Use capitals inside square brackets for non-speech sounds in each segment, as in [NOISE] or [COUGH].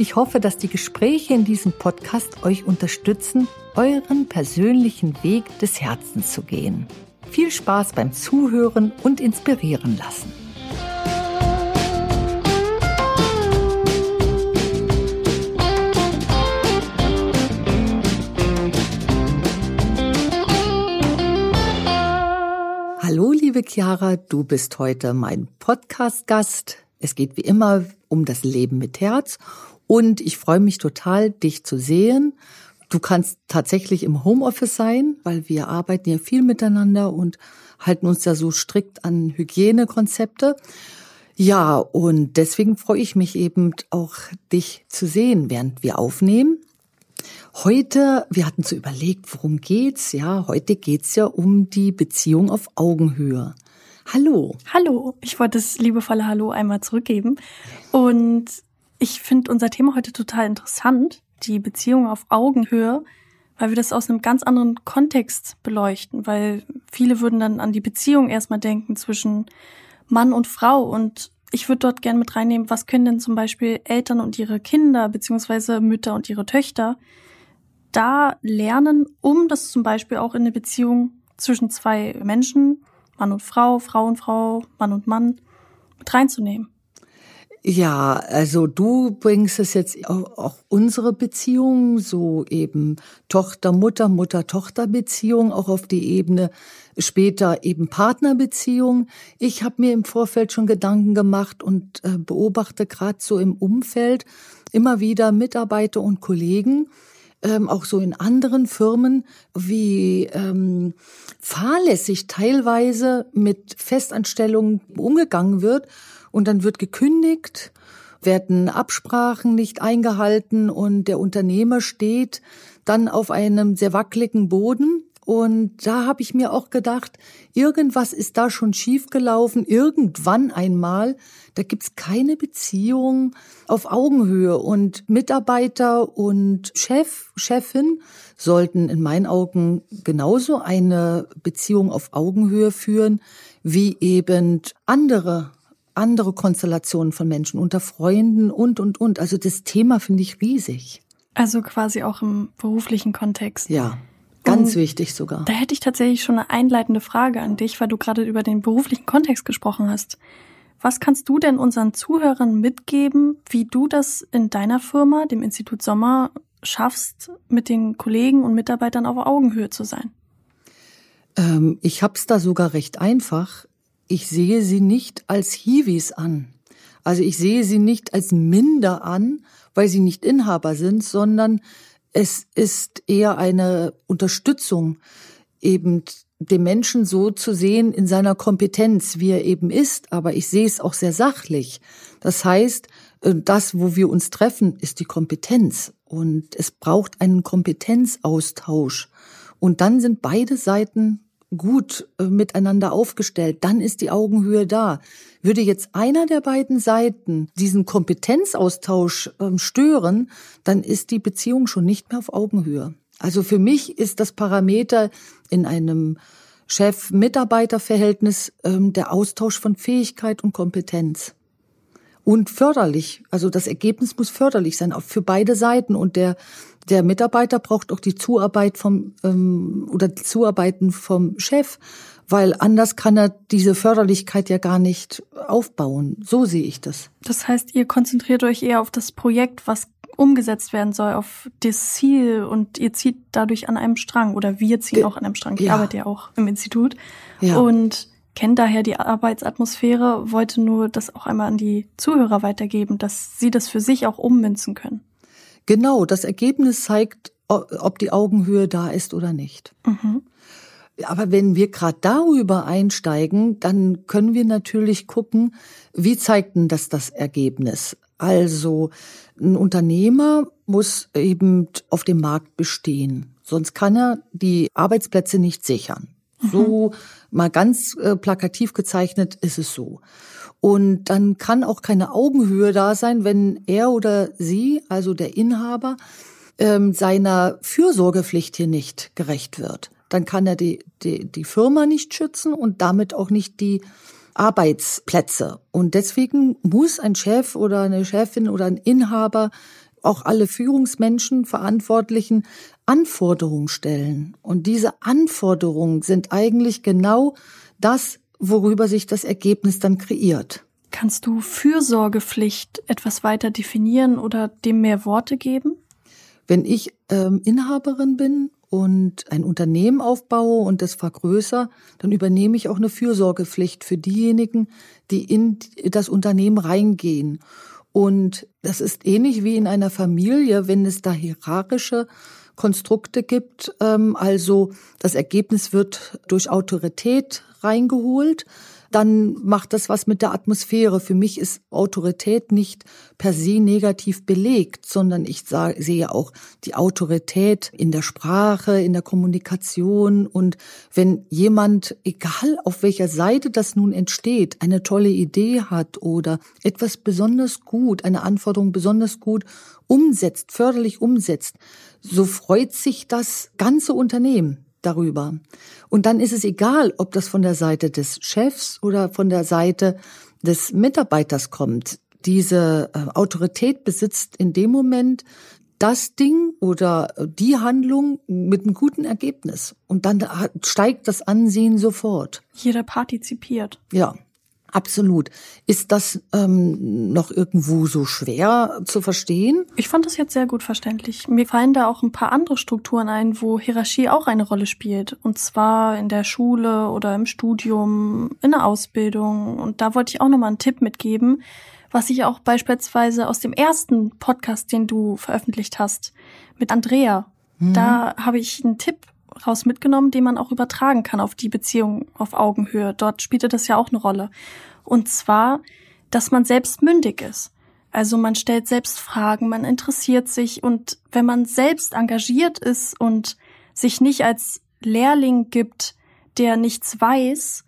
Ich hoffe, dass die Gespräche in diesem Podcast euch unterstützen, euren persönlichen Weg des Herzens zu gehen. Viel Spaß beim Zuhören und inspirieren lassen. Hallo, liebe Chiara, du bist heute mein Podcast-Gast. Es geht wie immer um das Leben mit Herz und ich freue mich total, dich zu sehen. Du kannst tatsächlich im Homeoffice sein, weil wir arbeiten ja viel miteinander und halten uns ja so strikt an Hygienekonzepte. Ja, und deswegen freue ich mich eben auch, dich zu sehen, während wir aufnehmen. Heute, wir hatten so überlegt, worum geht's? Ja, heute geht's ja um die Beziehung auf Augenhöhe. Hallo. Hallo. Ich wollte das liebevolle Hallo einmal zurückgeben. Und ich finde unser Thema heute total interessant, die Beziehung auf Augenhöhe, weil wir das aus einem ganz anderen Kontext beleuchten, weil viele würden dann an die Beziehung erstmal denken zwischen Mann und Frau und ich würde dort gerne mit reinnehmen, was können denn zum Beispiel Eltern und ihre Kinder beziehungsweise Mütter und ihre Töchter da lernen, um das zum Beispiel auch in eine Beziehung zwischen zwei Menschen, Mann und Frau, Frau und Frau, Mann und Mann, mit reinzunehmen. Ja, also du bringst es jetzt auch, auch unsere Beziehung, so eben Tochter-Mutter, Mutter-Tochter-Beziehung, auch auf die Ebene später eben Partnerbeziehung. Ich habe mir im Vorfeld schon Gedanken gemacht und äh, beobachte gerade so im Umfeld immer wieder Mitarbeiter und Kollegen, ähm, auch so in anderen Firmen, wie ähm, fahrlässig teilweise mit Festanstellungen umgegangen wird und dann wird gekündigt, werden Absprachen nicht eingehalten und der Unternehmer steht dann auf einem sehr wackeligen Boden und da habe ich mir auch gedacht, irgendwas ist da schon schiefgelaufen, irgendwann einmal. Da gibt's keine Beziehung auf Augenhöhe. Und Mitarbeiter und Chef, Chefin sollten in meinen Augen genauso eine Beziehung auf Augenhöhe führen, wie eben andere andere Konstellationen von Menschen unter Freunden und, und, und. Also das Thema finde ich riesig. Also quasi auch im beruflichen Kontext. Ja. Ganz Und wichtig sogar. Da hätte ich tatsächlich schon eine einleitende Frage an dich, weil du gerade über den beruflichen Kontext gesprochen hast. Was kannst du denn unseren Zuhörern mitgeben, wie du das in deiner Firma, dem Institut Sommer, schaffst, mit den Kollegen und Mitarbeitern auf Augenhöhe zu sein? Ähm, ich hab's da sogar recht einfach. Ich sehe sie nicht als Hiwis an. Also ich sehe sie nicht als minder an, weil sie nicht Inhaber sind, sondern es ist eher eine Unterstützung, eben den Menschen so zu sehen in seiner Kompetenz, wie er eben ist. Aber ich sehe es auch sehr sachlich. Das heißt, äh, das, wo wir uns treffen, ist die Kompetenz. Und es braucht einen Kompetenzaustausch. Und dann sind beide Seiten gut äh, miteinander aufgestellt, dann ist die Augenhöhe da. Würde jetzt einer der beiden Seiten diesen Kompetenzaustausch ähm, stören, dann ist die Beziehung schon nicht mehr auf Augenhöhe. Also für mich ist das Parameter in einem Chef-Mitarbeiter-Verhältnis ähm, der Austausch von Fähigkeit und Kompetenz. Und förderlich. Also das Ergebnis muss förderlich sein, auch für beide Seiten. Und der der Mitarbeiter braucht auch die Zuarbeit vom ähm, oder die Zuarbeiten vom Chef, weil anders kann er diese Förderlichkeit ja gar nicht aufbauen. So sehe ich das. Das heißt, ihr konzentriert euch eher auf das Projekt, was umgesetzt werden soll, auf das Ziel und ihr zieht dadurch an einem Strang oder wir ziehen auch an einem Strang. Ich ja. arbeite ja auch im Institut ja. und kennt daher die Arbeitsatmosphäre, wollte nur das auch einmal an die Zuhörer weitergeben, dass sie das für sich auch ummünzen können. Genau, das Ergebnis zeigt, ob die Augenhöhe da ist oder nicht. Mhm. Aber wenn wir gerade darüber einsteigen, dann können wir natürlich gucken, wie zeigt denn das das Ergebnis? Also ein Unternehmer muss eben auf dem Markt bestehen. Sonst kann er die Arbeitsplätze nicht sichern. Mhm. So mal ganz äh, plakativ gezeichnet ist es so. Und dann kann auch keine Augenhöhe da sein, wenn er oder sie, also der Inhaber, ähm, seiner Fürsorgepflicht hier nicht gerecht wird. Dann kann er die, die, die Firma nicht schützen und damit auch nicht die Arbeitsplätze. Und deswegen muss ein Chef oder eine Chefin oder ein Inhaber auch alle Führungsmenschen, Verantwortlichen Anforderungen stellen. Und diese Anforderungen sind eigentlich genau das, worüber sich das Ergebnis dann kreiert. Kannst du Fürsorgepflicht etwas weiter definieren oder dem mehr Worte geben? Wenn ich ähm, Inhaberin bin und ein Unternehmen aufbaue und das vergrößere, dann übernehme ich auch eine Fürsorgepflicht für diejenigen, die in das Unternehmen reingehen. Und das ist ähnlich wie in einer Familie, wenn es da hierarchische Konstrukte gibt. Ähm, also das Ergebnis wird durch Autorität reingeholt dann macht das was mit der Atmosphäre. Für mich ist Autorität nicht per se negativ belegt, sondern ich sehe auch die Autorität in der Sprache, in der Kommunikation. Und wenn jemand, egal auf welcher Seite das nun entsteht, eine tolle Idee hat oder etwas besonders gut, eine Anforderung besonders gut umsetzt, förderlich umsetzt, so freut sich das ganze Unternehmen darüber. Und dann ist es egal, ob das von der Seite des Chefs oder von der Seite des Mitarbeiters kommt. Diese äh, Autorität besitzt in dem Moment das Ding oder die Handlung mit einem guten Ergebnis. Und dann steigt das Ansehen sofort. Jeder partizipiert. Ja. Absolut. Ist das ähm, noch irgendwo so schwer zu verstehen? Ich fand das jetzt sehr gut verständlich. Mir fallen da auch ein paar andere Strukturen ein, wo Hierarchie auch eine Rolle spielt. Und zwar in der Schule oder im Studium, in der Ausbildung. Und da wollte ich auch nochmal einen Tipp mitgeben, was ich auch beispielsweise aus dem ersten Podcast, den du veröffentlicht hast, mit Andrea. Mhm. Da habe ich einen Tipp raus mitgenommen, den man auch übertragen kann auf die Beziehung auf Augenhöhe. Dort spielte das ja auch eine Rolle. Und zwar, dass man selbst mündig ist. Also man stellt selbst Fragen, man interessiert sich und wenn man selbst engagiert ist und sich nicht als Lehrling gibt, der nichts weiß,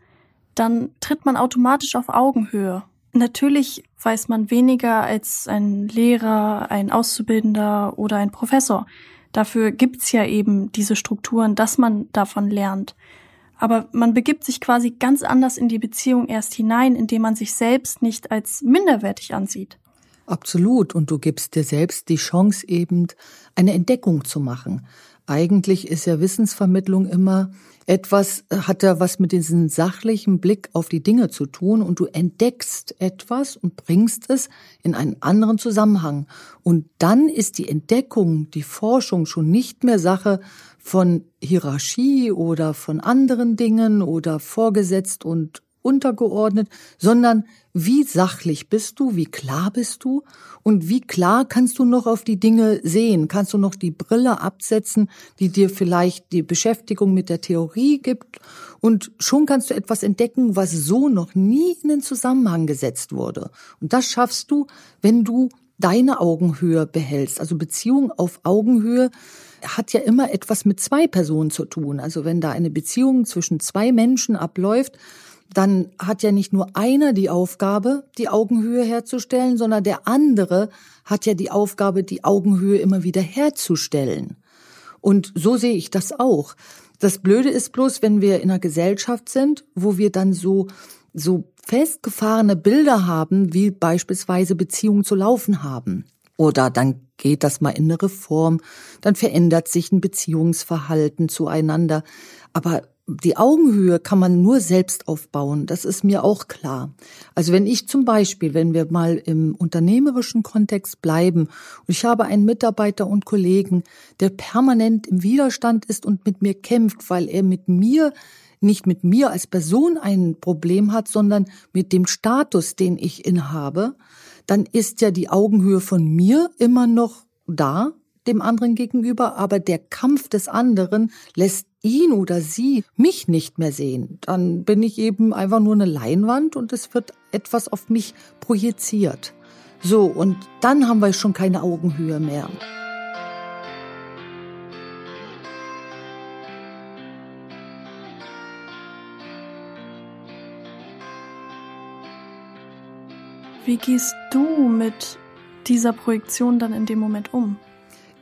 dann tritt man automatisch auf Augenhöhe. Natürlich weiß man weniger als ein Lehrer, ein Auszubildender oder ein Professor. Dafür gibt's ja eben diese Strukturen, dass man davon lernt. Aber man begibt sich quasi ganz anders in die Beziehung erst hinein, indem man sich selbst nicht als minderwertig ansieht. Absolut. Und du gibst dir selbst die Chance eben, eine Entdeckung zu machen. Eigentlich ist ja Wissensvermittlung immer etwas, hat ja was mit diesem sachlichen Blick auf die Dinge zu tun und du entdeckst etwas und bringst es in einen anderen Zusammenhang. Und dann ist die Entdeckung, die Forschung schon nicht mehr Sache von Hierarchie oder von anderen Dingen oder vorgesetzt und untergeordnet, sondern wie sachlich bist du, wie klar bist du und wie klar kannst du noch auf die Dinge sehen, kannst du noch die Brille absetzen, die dir vielleicht die Beschäftigung mit der Theorie gibt und schon kannst du etwas entdecken, was so noch nie in den Zusammenhang gesetzt wurde. Und das schaffst du, wenn du deine Augenhöhe behältst. Also Beziehung auf Augenhöhe hat ja immer etwas mit zwei Personen zu tun. Also wenn da eine Beziehung zwischen zwei Menschen abläuft, dann hat ja nicht nur einer die Aufgabe, die Augenhöhe herzustellen, sondern der andere hat ja die Aufgabe, die Augenhöhe immer wieder herzustellen. Und so sehe ich das auch. Das Blöde ist bloß, wenn wir in einer Gesellschaft sind, wo wir dann so, so festgefahrene Bilder haben, wie beispielsweise Beziehungen zu laufen haben. Oder dann geht das mal in eine Reform, dann verändert sich ein Beziehungsverhalten zueinander. Aber die Augenhöhe kann man nur selbst aufbauen, das ist mir auch klar. Also wenn ich zum Beispiel, wenn wir mal im unternehmerischen Kontext bleiben und ich habe einen Mitarbeiter und Kollegen, der permanent im Widerstand ist und mit mir kämpft, weil er mit mir nicht mit mir als Person ein Problem hat, sondern mit dem Status, den ich inhabe, dann ist ja die Augenhöhe von mir immer noch da, dem anderen gegenüber, aber der Kampf des anderen lässt ihn oder sie mich nicht mehr sehen. Dann bin ich eben einfach nur eine Leinwand und es wird etwas auf mich projiziert. So, und dann haben wir schon keine Augenhöhe mehr. Wie gehst du mit dieser Projektion dann in dem Moment um?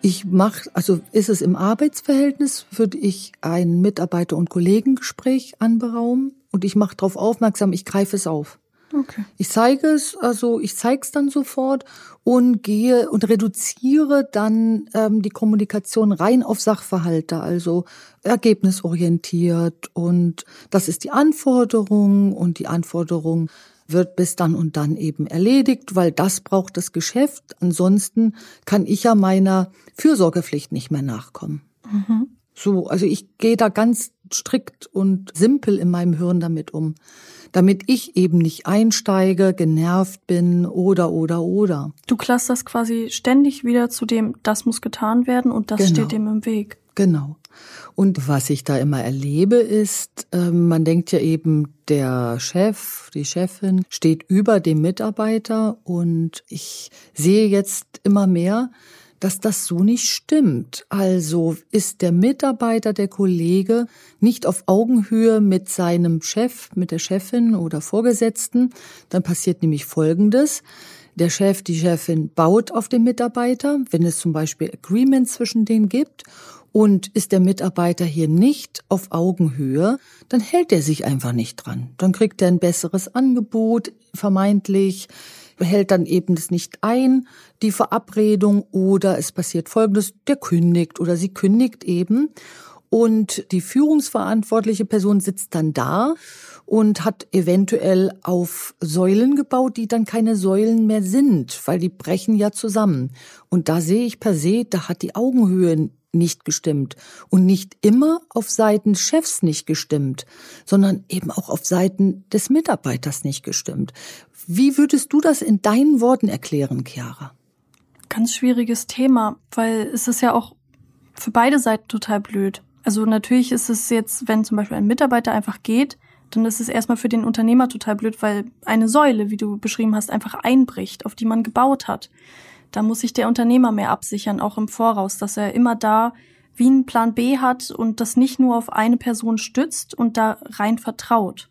Ich mache, also ist es im Arbeitsverhältnis, würde ich ein Mitarbeiter- und Kollegengespräch anberaumen und ich mache darauf aufmerksam, ich greife es auf. Okay. Ich zeige es, also ich zeige es dann sofort und gehe und reduziere dann ähm, die Kommunikation rein auf Sachverhalte, also ergebnisorientiert und das ist die Anforderung und die Anforderung wird bis dann und dann eben erledigt, weil das braucht das Geschäft. Ansonsten kann ich ja meiner Fürsorgepflicht nicht mehr nachkommen. Mhm. So, also ich gehe da ganz strikt und simpel in meinem Hirn damit um, damit ich eben nicht einsteige, genervt bin oder oder oder. Du clusterst quasi ständig wieder zu dem, das muss getan werden und das genau. steht dem im Weg. Genau. Und was ich da immer erlebe, ist, äh, man denkt ja eben, der Chef, die Chefin steht über dem Mitarbeiter und ich sehe jetzt immer mehr, dass das so nicht stimmt. Also ist der Mitarbeiter, der Kollege nicht auf Augenhöhe mit seinem Chef, mit der Chefin oder Vorgesetzten, dann passiert nämlich Folgendes. Der Chef, die Chefin baut auf den Mitarbeiter, wenn es zum Beispiel Agreements zwischen denen gibt. Und ist der Mitarbeiter hier nicht auf Augenhöhe, dann hält er sich einfach nicht dran. Dann kriegt er ein besseres Angebot, vermeintlich, hält dann eben das nicht ein, die Verabredung, oder es passiert Folgendes, der kündigt oder sie kündigt eben. Und die führungsverantwortliche Person sitzt dann da und hat eventuell auf Säulen gebaut, die dann keine Säulen mehr sind, weil die brechen ja zusammen. Und da sehe ich per se, da hat die Augenhöhe nicht gestimmt und nicht immer auf Seiten Chefs nicht gestimmt, sondern eben auch auf Seiten des Mitarbeiters nicht gestimmt. Wie würdest du das in deinen Worten erklären, Chiara? Ganz schwieriges Thema, weil es ist ja auch für beide Seiten total blöd. Also natürlich ist es jetzt, wenn zum Beispiel ein Mitarbeiter einfach geht, dann ist es erstmal für den Unternehmer total blöd, weil eine Säule, wie du beschrieben hast, einfach einbricht, auf die man gebaut hat. Da muss sich der Unternehmer mehr absichern, auch im Voraus, dass er immer da wie einen Plan B hat und das nicht nur auf eine Person stützt und da rein vertraut.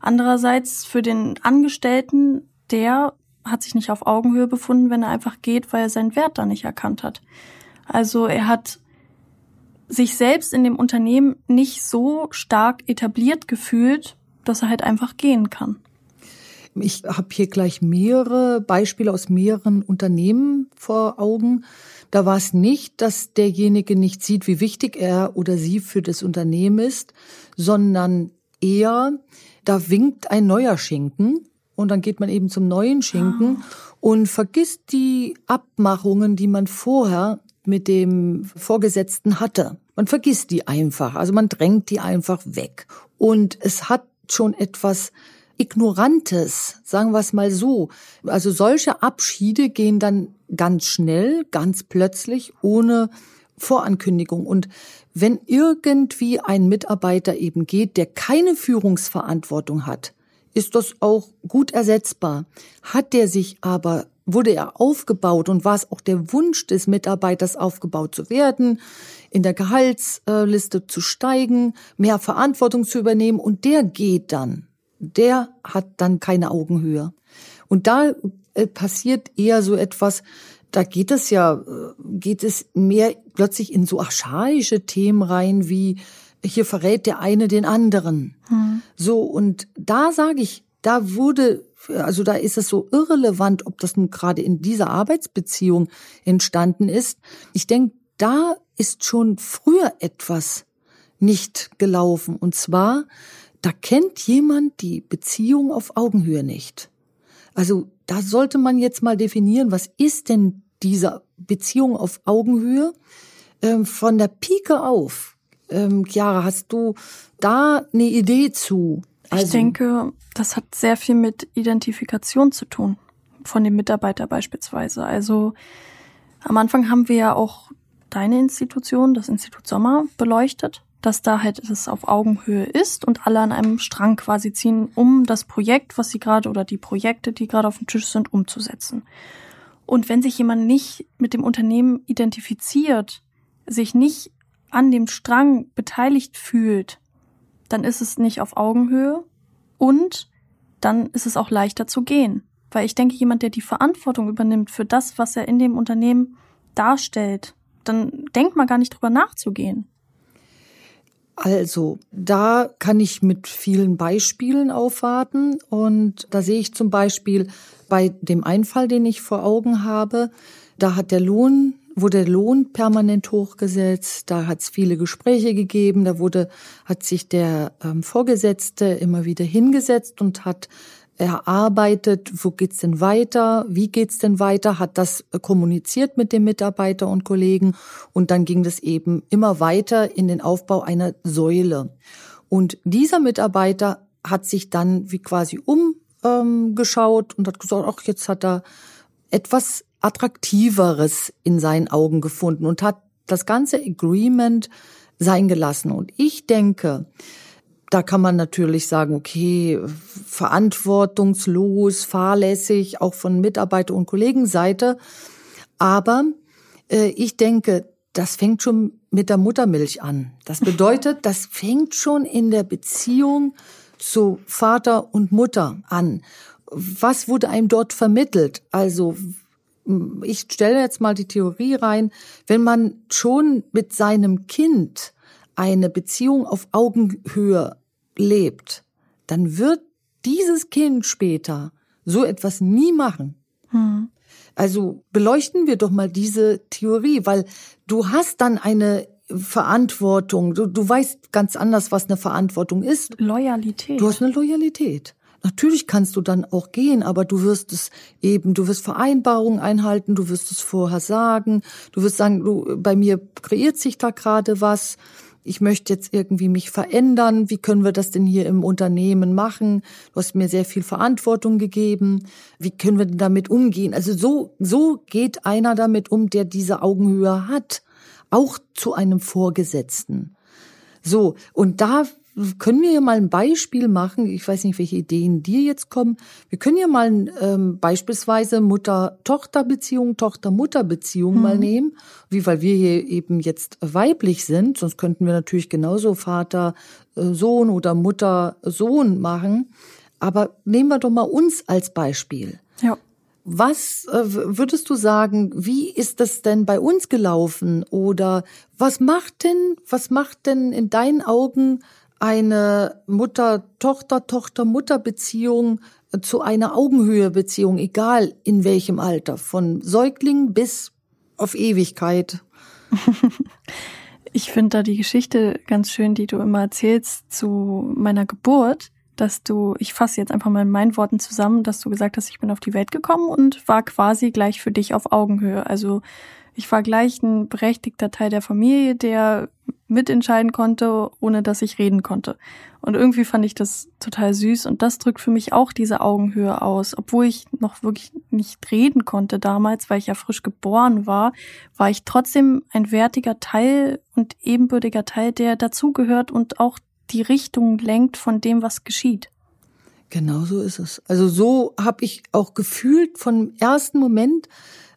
Andererseits für den Angestellten, der hat sich nicht auf Augenhöhe befunden, wenn er einfach geht, weil er seinen Wert da nicht erkannt hat. Also er hat sich selbst in dem Unternehmen nicht so stark etabliert gefühlt, dass er halt einfach gehen kann. Ich habe hier gleich mehrere Beispiele aus mehreren Unternehmen vor Augen. Da war es nicht, dass derjenige nicht sieht, wie wichtig er oder sie für das Unternehmen ist, sondern eher, da winkt ein neuer Schinken und dann geht man eben zum neuen Schinken ah. und vergisst die Abmachungen, die man vorher mit dem Vorgesetzten hatte. Man vergisst die einfach, also man drängt die einfach weg. Und es hat schon etwas Ignorantes, sagen wir es mal so. Also solche Abschiede gehen dann ganz schnell, ganz plötzlich, ohne Vorankündigung. Und wenn irgendwie ein Mitarbeiter eben geht, der keine Führungsverantwortung hat, ist das auch gut ersetzbar. Hat der sich aber, wurde er aufgebaut und war es auch der Wunsch des Mitarbeiters aufgebaut zu werden, in der Gehaltsliste zu steigen, mehr Verantwortung zu übernehmen und der geht dann der hat dann keine Augenhöhe. Und da äh, passiert eher so etwas, da geht es ja, äh, geht es mehr plötzlich in so archaische Themen rein, wie hier verrät der eine den anderen. Hm. So, und da sage ich, da wurde, also da ist es so irrelevant, ob das nun gerade in dieser Arbeitsbeziehung entstanden ist. Ich denke, da ist schon früher etwas nicht gelaufen. Und zwar, da kennt jemand die Beziehung auf Augenhöhe nicht. Also da sollte man jetzt mal definieren, was ist denn diese Beziehung auf Augenhöhe? Ähm, von der Pike auf. Ähm, Chiara, hast du da eine Idee zu? Also, ich denke, das hat sehr viel mit Identifikation zu tun. Von dem Mitarbeiter beispielsweise. Also am Anfang haben wir ja auch deine Institution, das Institut Sommer, beleuchtet dass da halt es auf Augenhöhe ist und alle an einem Strang quasi ziehen, um das Projekt, was sie gerade oder die Projekte, die gerade auf dem Tisch sind, umzusetzen. Und wenn sich jemand nicht mit dem Unternehmen identifiziert, sich nicht an dem Strang beteiligt fühlt, dann ist es nicht auf Augenhöhe und dann ist es auch leichter zu gehen. Weil ich denke, jemand, der die Verantwortung übernimmt für das, was er in dem Unternehmen darstellt, dann denkt man gar nicht drüber nachzugehen. Also, da kann ich mit vielen Beispielen aufwarten. Und da sehe ich zum Beispiel bei dem Einfall, den ich vor Augen habe, da hat der Lohn, wurde der Lohn permanent hochgesetzt, da hat es viele Gespräche gegeben, da wurde, hat sich der ähm, Vorgesetzte immer wieder hingesetzt und hat erarbeitet, wo geht's denn weiter, wie geht's denn weiter, hat das kommuniziert mit dem Mitarbeiter und Kollegen und dann ging das eben immer weiter in den Aufbau einer Säule. Und dieser Mitarbeiter hat sich dann wie quasi umgeschaut ähm, und hat gesagt, ach, jetzt hat er etwas attraktiveres in seinen Augen gefunden und hat das ganze Agreement sein gelassen. Und ich denke, da kann man natürlich sagen, okay, verantwortungslos, fahrlässig, auch von Mitarbeiter- und Kollegenseite. Aber äh, ich denke, das fängt schon mit der Muttermilch an. Das [LAUGHS] bedeutet, das fängt schon in der Beziehung zu Vater und Mutter an. Was wurde einem dort vermittelt? Also ich stelle jetzt mal die Theorie rein, wenn man schon mit seinem Kind eine Beziehung auf Augenhöhe lebt, dann wird dieses Kind später so etwas nie machen. Hm. Also beleuchten wir doch mal diese Theorie, weil du hast dann eine Verantwortung. Du, du weißt ganz anders, was eine Verantwortung ist. Loyalität. Du hast eine Loyalität. Natürlich kannst du dann auch gehen, aber du wirst es eben, du wirst Vereinbarungen einhalten, du wirst es vorher sagen, du wirst sagen, du, bei mir kreiert sich da gerade was ich möchte jetzt irgendwie mich verändern, wie können wir das denn hier im Unternehmen machen? Du hast mir sehr viel Verantwortung gegeben, wie können wir denn damit umgehen? Also so, so geht einer damit um, der diese Augenhöhe hat, auch zu einem Vorgesetzten. So, und da können wir ja mal ein Beispiel machen. Ich weiß nicht, welche Ideen dir jetzt kommen. Wir können ja mal ähm, beispielsweise Mutter-Tochter-Beziehung, Tochter-Mutter-Beziehung mhm. mal nehmen, wie weil wir hier eben jetzt weiblich sind. Sonst könnten wir natürlich genauso Vater-Sohn äh, oder Mutter-Sohn machen. Aber nehmen wir doch mal uns als Beispiel. Ja. Was äh, würdest du sagen, wie ist das denn bei uns gelaufen? Oder was macht denn, was macht denn in deinen Augen eine Mutter-Tochter-Tochter-Mutter-Beziehung zu einer Augenhöhe-Beziehung, egal in welchem Alter, von Säugling bis auf Ewigkeit. [LAUGHS] Ich finde da die Geschichte ganz schön, die du immer erzählst zu meiner Geburt, dass du, ich fasse jetzt einfach mal in meinen Worten zusammen, dass du gesagt hast, ich bin auf die Welt gekommen und war quasi gleich für dich auf Augenhöhe. Also ich war gleich ein berechtigter Teil der Familie, der mitentscheiden konnte, ohne dass ich reden konnte. Und irgendwie fand ich das total süß und das drückt für mich auch diese Augenhöhe aus. Obwohl ich noch wirklich nicht reden konnte damals, weil ich ja frisch geboren war, war ich trotzdem ein wertiger Teil und ebenbürtiger Teil, der dazugehört und auch die Richtung lenkt von dem, was geschieht. Genau so ist es. Also so habe ich auch gefühlt vom ersten Moment,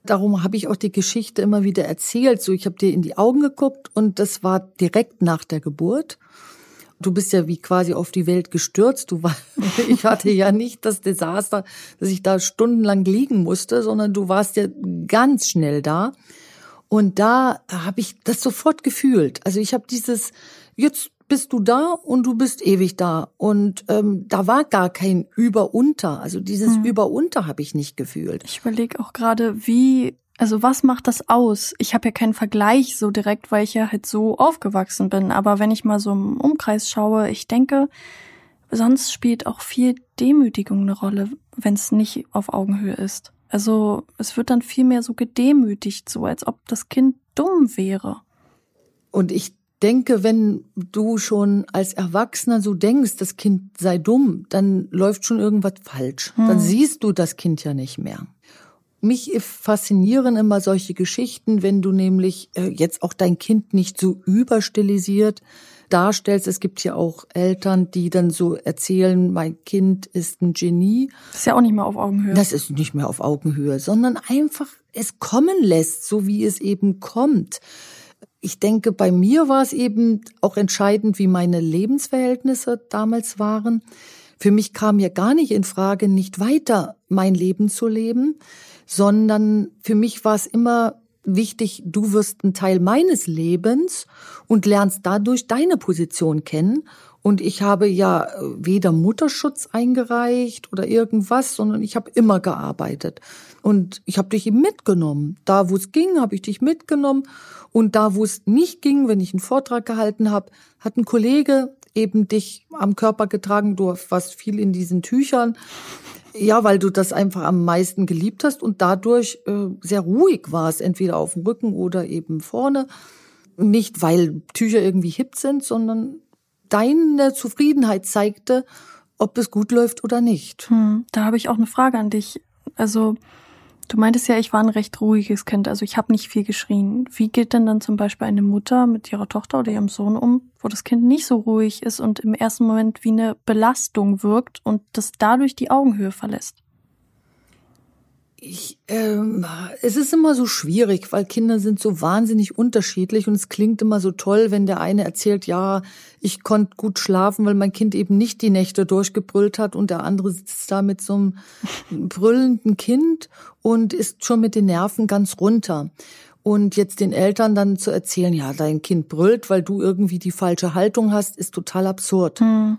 Darum habe ich auch die Geschichte immer wieder erzählt. So, ich habe dir in die Augen geguckt und das war direkt nach der Geburt. Du bist ja wie quasi auf die Welt gestürzt. Du war, [LAUGHS] ich hatte ja nicht das Desaster, dass ich da stundenlang liegen musste, sondern du warst ja ganz schnell da. Und da habe ich das sofort gefühlt. Also ich habe dieses, jetzt bist du da und du bist ewig da. Und ähm, da war gar kein Über-Unter. Also dieses hm. Über-Unter habe ich nicht gefühlt. Ich überlege auch gerade, wie, also was macht das aus? Ich habe ja keinen Vergleich so direkt, weil ich ja halt so aufgewachsen bin. Aber wenn ich mal so im Umkreis schaue, ich denke, sonst spielt auch viel Demütigung eine Rolle, wenn es nicht auf Augenhöhe ist. Also es wird dann viel mehr so gedemütigt, so als ob das Kind dumm wäre. Und ich denke, wenn du schon als Erwachsener so denkst, das Kind sei dumm, dann läuft schon irgendwas falsch. Hm. Dann siehst du das Kind ja nicht mehr. Mich faszinieren immer solche Geschichten, wenn du nämlich äh, jetzt auch dein Kind nicht so überstilisiert darstellst. Es gibt ja auch Eltern, die dann so erzählen, mein Kind ist ein Genie. Das ist ja auch nicht mehr auf Augenhöhe. Das ist nicht mehr auf Augenhöhe, sondern einfach es kommen lässt, so wie es eben kommt. Ich denke, bei mir war es eben auch entscheidend, wie meine Lebensverhältnisse damals waren. Für mich kam ja gar nicht in Frage, nicht weiter mein Leben zu leben, sondern für mich war es immer wichtig, du wirst ein Teil meines Lebens und lernst dadurch deine Position kennen. Und ich habe ja weder Mutterschutz eingereicht oder irgendwas, sondern ich habe immer gearbeitet. Und ich habe dich eben mitgenommen. Da, wo es ging, habe ich dich mitgenommen. Und da, wo es nicht ging, wenn ich einen Vortrag gehalten habe, hat ein Kollege eben dich am Körper getragen. Du warst viel in diesen Tüchern. Ja, weil du das einfach am meisten geliebt hast und dadurch äh, sehr ruhig warst, entweder auf dem Rücken oder eben vorne. Nicht, weil Tücher irgendwie hip sind, sondern deine Zufriedenheit zeigte, ob es gut läuft oder nicht. Hm, da habe ich auch eine Frage an dich. Also Du meintest ja, ich war ein recht ruhiges Kind, also ich habe nicht viel geschrien. Wie geht denn dann zum Beispiel eine Mutter mit ihrer Tochter oder ihrem Sohn um, wo das Kind nicht so ruhig ist und im ersten Moment wie eine Belastung wirkt und das dadurch die Augenhöhe verlässt? Ich, ähm, es ist immer so schwierig, weil Kinder sind so wahnsinnig unterschiedlich und es klingt immer so toll, wenn der eine erzählt, ja, ich konnte gut schlafen, weil mein Kind eben nicht die Nächte durchgebrüllt hat und der andere sitzt da mit so einem brüllenden Kind und ist schon mit den Nerven ganz runter. Und jetzt den Eltern dann zu erzählen, ja, dein Kind brüllt, weil du irgendwie die falsche Haltung hast, ist total absurd. Hm.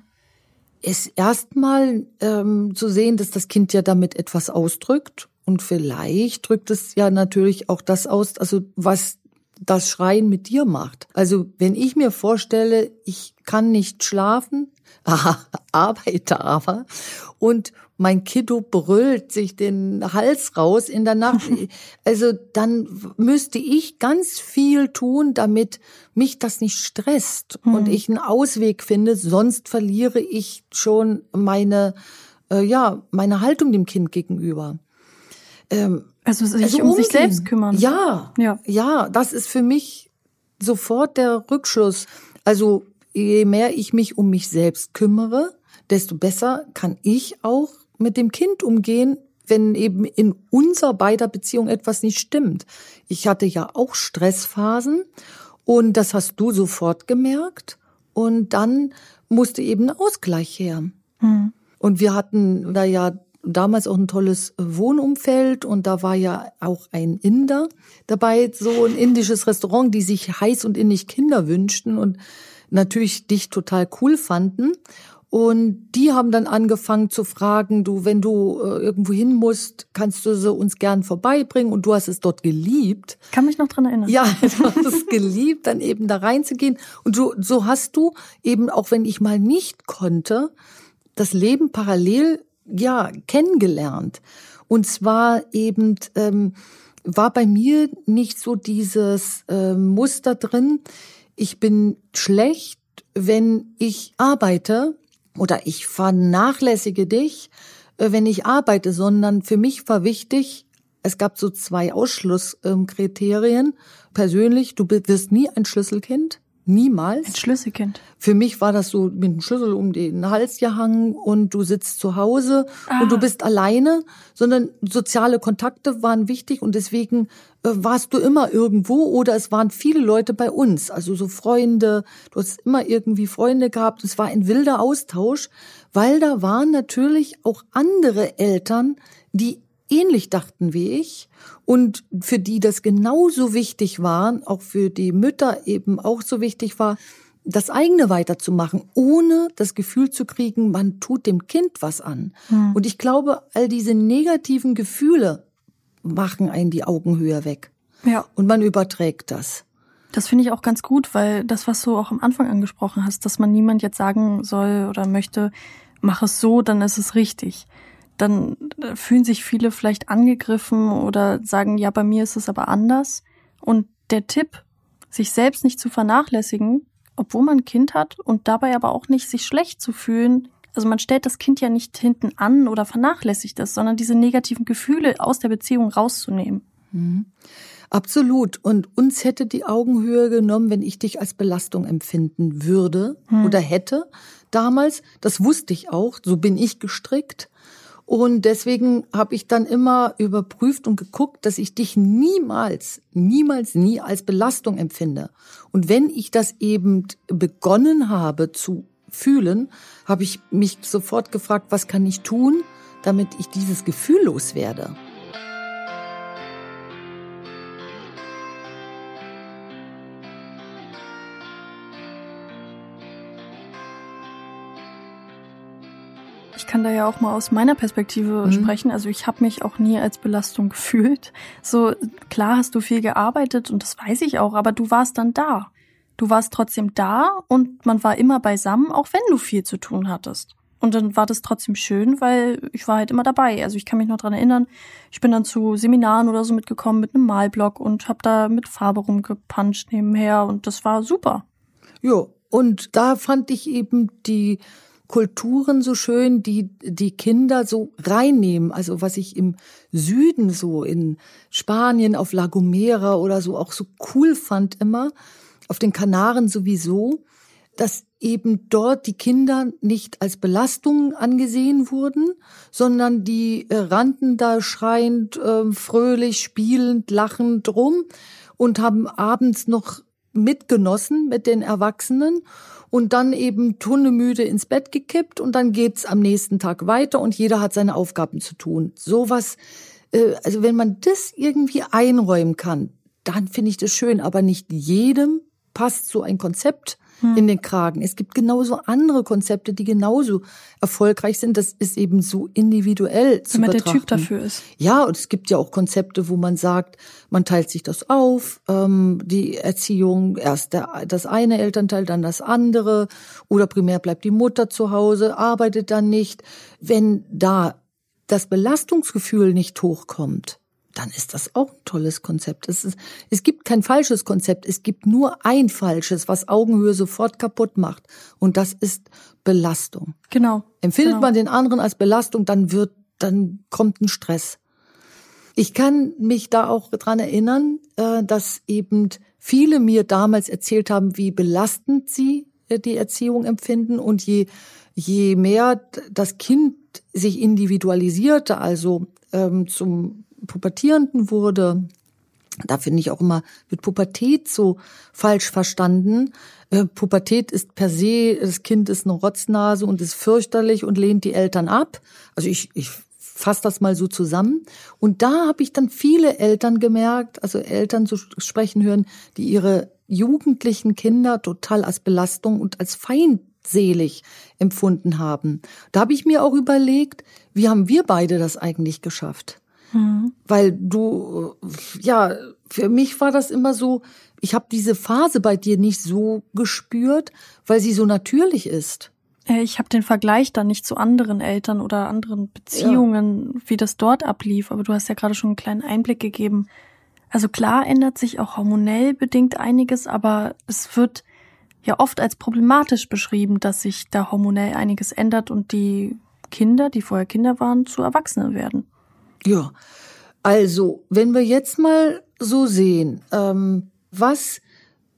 Es erstmal ähm, zu sehen, dass das Kind ja damit etwas ausdrückt und vielleicht drückt es ja natürlich auch das aus, also was das Schreien mit dir macht. Also wenn ich mir vorstelle, ich kann nicht schlafen, [LAUGHS] arbeite aber und mein Kiddo brüllt sich den Hals raus in der Nacht. [LAUGHS] Also dann müsste ich ganz viel tun, damit mich das nicht stresst mhm. und ich einen Ausweg finde. Sonst verliere ich schon meine, äh, ja, meine Haltung dem Kind gegenüber. Ähm, also sich also um umgehen. sich selbst kümmern. Ja, ja, ja, das ist für mich sofort der Rückschluss. Also je mehr ich mich um mich selbst kümmere, desto besser kann ich auch mit dem Kind umgehen, wenn eben in unserer beider Beziehung etwas nicht stimmt. Ich hatte ja auch Stressphasen und das hast du sofort gemerkt und dann musste eben ein Ausgleich her. Hm. Und wir hatten da ja damals auch ein tolles Wohnumfeld und da war ja auch ein Inder dabei, so ein indisches Restaurant, die sich heiß und innig Kinder wünschten und natürlich dich total cool fanden. Und die haben dann angefangen zu fragen, du, wenn du äh, irgendwo hin musst, kannst du sie uns gern vorbeibringen? Und du hast es dort geliebt. Kann mich noch dran erinnern. Ja, [LAUGHS] du hast es geliebt, dann eben da reinzugehen. Und so, so hast du eben, auch wenn ich mal nicht konnte, das Leben parallel ja kennengelernt. Und zwar eben ähm, war bei mir nicht so dieses äh, Muster drin. Ich bin schlecht, wenn ich arbeite oder ich vernachlässige dich, äh, wenn ich arbeite, sondern für mich war wichtig, es gab so zwei Ausschlusskriterien. Persönlich, du wirst nie ein Schlüsselkind. Niemals. Ein Schlüsselkind. Für mich war das so mit dem Schlüssel um den Hals gehangen und du sitzt zu Hause ah. und du bist alleine, sondern soziale Kontakte waren wichtig und deswegen äh, warst du immer irgendwo oder es waren viele Leute bei uns, also so Freunde, du hast immer irgendwie Freunde gehabt, es war ein wilder Austausch, weil da waren natürlich auch andere Eltern, die ähnlich dachten wie ich und für die das genauso wichtig war, auch für die Mütter eben auch so wichtig war, das eigene weiterzumachen, ohne das Gefühl zu kriegen, man tut dem Kind was an. Hm. Und ich glaube, all diese negativen Gefühle machen einen die Augen höher weg. Ja. Und man überträgt das. Das finde ich auch ganz gut, weil das, was du auch am Anfang angesprochen hast, dass man niemand jetzt sagen soll oder möchte, mach es so, dann ist es richtig dann äh, fühlen sich viele vielleicht angegriffen oder sagen, ja, bei mir ist es aber anders. Und der Tipp, sich selbst nicht zu vernachlässigen, obwohl man ein Kind hat und dabei aber auch nicht sich schlecht zu fühlen. Also man stellt das Kind ja nicht hinten an oder vernachlässigt es, sondern diese negativen Gefühle aus der Beziehung rauszunehmen. Mhm. Absolut. Und uns hätte die Augenhöhe genommen, wenn ich dich als Belastung empfinden würde hm. oder hätte damals. Das wusste ich auch. So bin ich gestrickt. Und deswegen habe ich dann immer überprüft und geguckt, dass ich dich niemals, niemals, nie als Belastung empfinde. Und wenn ich das eben begonnen habe zu fühlen, habe ich mich sofort gefragt, was kann ich tun, damit ich dieses Gefühl loswerde. Kann da ja auch mal aus meiner Perspektive mhm. sprechen. Also ich habe mich auch nie als Belastung [LAUGHS] gefühlt. So klar hast du viel gearbeitet und das weiß ich auch, aber du warst dann da. Du warst trotzdem da und man war immer beisammen, auch wenn du viel zu tun hattest. Und dann war das trotzdem schön, weil ich war halt immer dabei. Also ich kann mich noch dran erinnern, ich bin dann zu Seminaren oder so mitgekommen mit einem Malblock und habe da mit Farbe rumgepanscht nebenher und das war super. Ja, und da fand ich eben die Kulturen so schön, die die Kinder so reinnehmen. Also was ich im Süden so in Spanien auf La Gomera oder so auch so cool fand immer, auf den Kanaren sowieso, dass eben dort die Kinder nicht als Belastung angesehen wurden, sondern die äh, rannten da schreiend, äh, fröhlich, spielend, lachend rum und haben abends noch mitgenossen mit den Erwachsenen und dann eben tunnemüde ins Bett gekippt und dann geht's am nächsten Tag weiter und jeder hat seine Aufgaben zu tun. Sowas, äh, also wenn man das irgendwie einräumen kann, dann finde ich das schön, aber nicht jedem passt so ein Konzept hm. in den Kragen. Es gibt genauso andere Konzepte, die genauso erfolgreich sind. Das ist eben so individuell zu Wenn man betrachten. der Typ dafür ist. Ja, und es gibt ja auch Konzepte, wo man sagt, man teilt sich das auf, ähm, die Erziehung, erst der, das eine Elternteil, dann das andere, oder primär bleibt die Mutter zu Hause, arbeitet dann nicht. Wenn da das Belastungsgefühl nicht hochkommt, dann ist das auch ein tolles Konzept. Es, ist, es gibt kein falsches Konzept, es gibt nur ein falsches, was Augenhöhe sofort kaputt macht. Und das ist Belastung. Genau. Empfindet genau. man den anderen als Belastung, dann wird, dann kommt ein Stress. Ich kann mich da auch dran erinnern, äh, dass eben viele mir damals erzählt haben, wie belastend sie äh, die Erziehung empfinden und je, je mehr das Kind sich individualisierte, also ähm, zum Pubertierenden wurde, da finde ich auch immer, wird Pubertät so falsch verstanden. Äh, Pubertät ist per se, das Kind ist eine Rotznase und ist fürchterlich und lehnt die Eltern ab. Also ich, ich fasse das mal so zusammen. Und da habe ich dann viele Eltern gemerkt, also Eltern zu sprechen hören, die ihre jugendlichen Kinder total als Belastung und als feindselig empfunden haben. Da habe ich mir auch überlegt, wie haben wir beide das eigentlich geschafft? Mhm. Weil du, ja, für mich war das immer so, ich habe diese Phase bei dir nicht so gespürt, weil sie so natürlich ist. Äh, ich habe den Vergleich dann nicht zu anderen Eltern oder anderen Beziehungen, ja. wie das dort ablief, aber du hast ja gerade schon einen kleinen Einblick gegeben. Also klar ändert sich auch hormonell bedingt einiges, aber es wird ja oft als problematisch beschrieben, dass sich da hormonell einiges ändert und die Kinder, die vorher Kinder waren, zu Erwachsenen werden. Ja, also wenn wir jetzt mal so sehen, ähm, was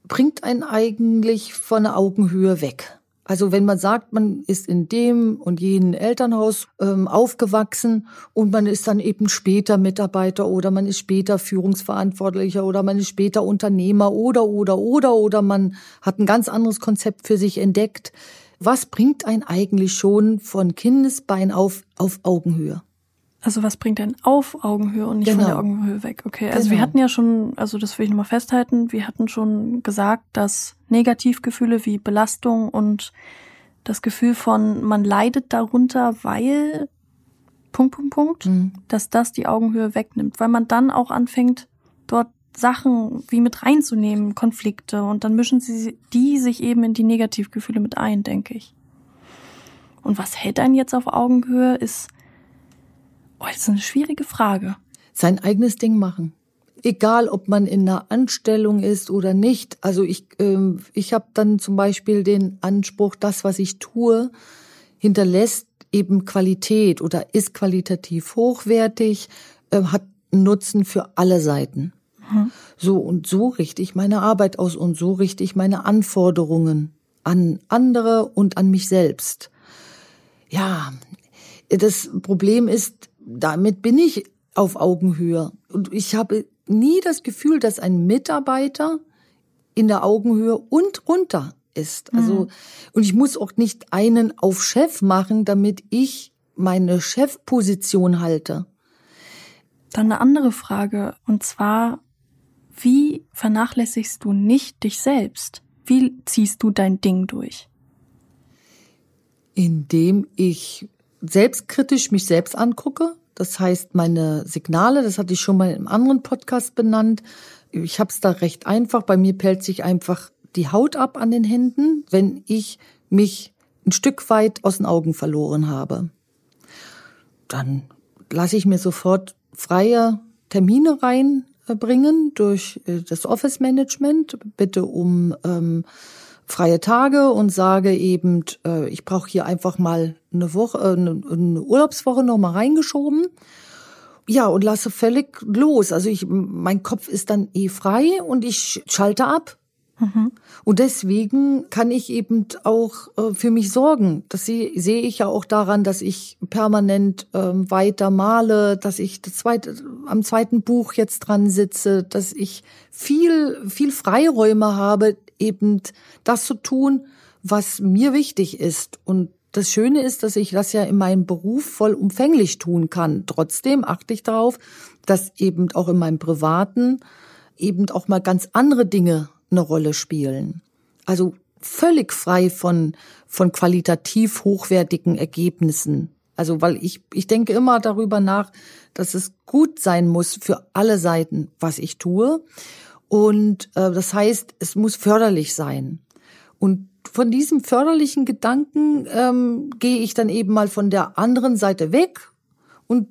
bringt einen eigentlich von der Augenhöhe weg? Also wenn man sagt, man ist in dem und jenen Elternhaus ähm, aufgewachsen und man ist dann eben später Mitarbeiter oder man ist später Führungsverantwortlicher oder man ist später Unternehmer oder oder oder oder man hat ein ganz anderes Konzept für sich entdeckt. Was bringt einen eigentlich schon von Kindesbein auf auf Augenhöhe? Also was bringt denn auf Augenhöhe und nicht genau. von der Augenhöhe weg? Okay, also genau. wir hatten ja schon, also das will ich nochmal festhalten, wir hatten schon gesagt, dass Negativgefühle wie Belastung und das Gefühl von, man leidet darunter, weil Punkt, Punkt, Punkt, mhm. dass das die Augenhöhe wegnimmt, weil man dann auch anfängt, dort Sachen wie mit reinzunehmen, Konflikte und dann mischen sie die sich eben in die Negativgefühle mit ein, denke ich. Und was hält einen jetzt auf Augenhöhe, ist Oh, das ist eine schwierige Frage. Sein eigenes Ding machen. Egal, ob man in einer Anstellung ist oder nicht. Also ich, ähm, ich habe dann zum Beispiel den Anspruch, das, was ich tue, hinterlässt eben Qualität oder ist qualitativ hochwertig, äh, hat Nutzen für alle Seiten. Mhm. So und so richte ich meine Arbeit aus und so richte ich meine Anforderungen an andere und an mich selbst. Ja, das Problem ist, damit bin ich auf Augenhöhe. Und ich habe nie das Gefühl, dass ein Mitarbeiter in der Augenhöhe und runter ist. Also, mhm. und ich muss auch nicht einen auf Chef machen, damit ich meine Chefposition halte. Dann eine andere Frage, und zwar, wie vernachlässigst du nicht dich selbst? Wie ziehst du dein Ding durch? Indem ich selbstkritisch mich selbst angucke. Das heißt, meine Signale, das hatte ich schon mal im anderen Podcast benannt. Ich habe es da recht einfach. Bei mir pellt sich einfach die Haut ab an den Händen, wenn ich mich ein Stück weit aus den Augen verloren habe. Dann lasse ich mir sofort freie Termine reinbringen durch äh, das Office Management, bitte um ähm, freie Tage und sage eben, äh, ich brauche hier einfach mal eine Woche, äh, eine, eine Urlaubswoche noch mal reingeschoben. Ja, und lasse völlig los. Also ich, mein Kopf ist dann eh frei und ich schalte ab. Mhm. Und deswegen kann ich eben auch äh, für mich sorgen. Das sehe, sehe ich ja auch daran, dass ich permanent ähm, weiter male, dass ich das zweite, am zweiten Buch jetzt dran sitze, dass ich viel, viel Freiräume habe, eben das zu tun, was mir wichtig ist. Und das Schöne ist, dass ich das ja in meinem Beruf vollumfänglich tun kann. Trotzdem achte ich darauf, dass eben auch in meinem privaten eben auch mal ganz andere Dinge eine Rolle spielen. Also völlig frei von, von qualitativ hochwertigen Ergebnissen. Also, weil ich, ich denke immer darüber nach, dass es gut sein muss für alle Seiten, was ich tue. Und äh, das heißt, es muss förderlich sein. Und von diesem förderlichen Gedanken ähm, gehe ich dann eben mal von der anderen Seite weg und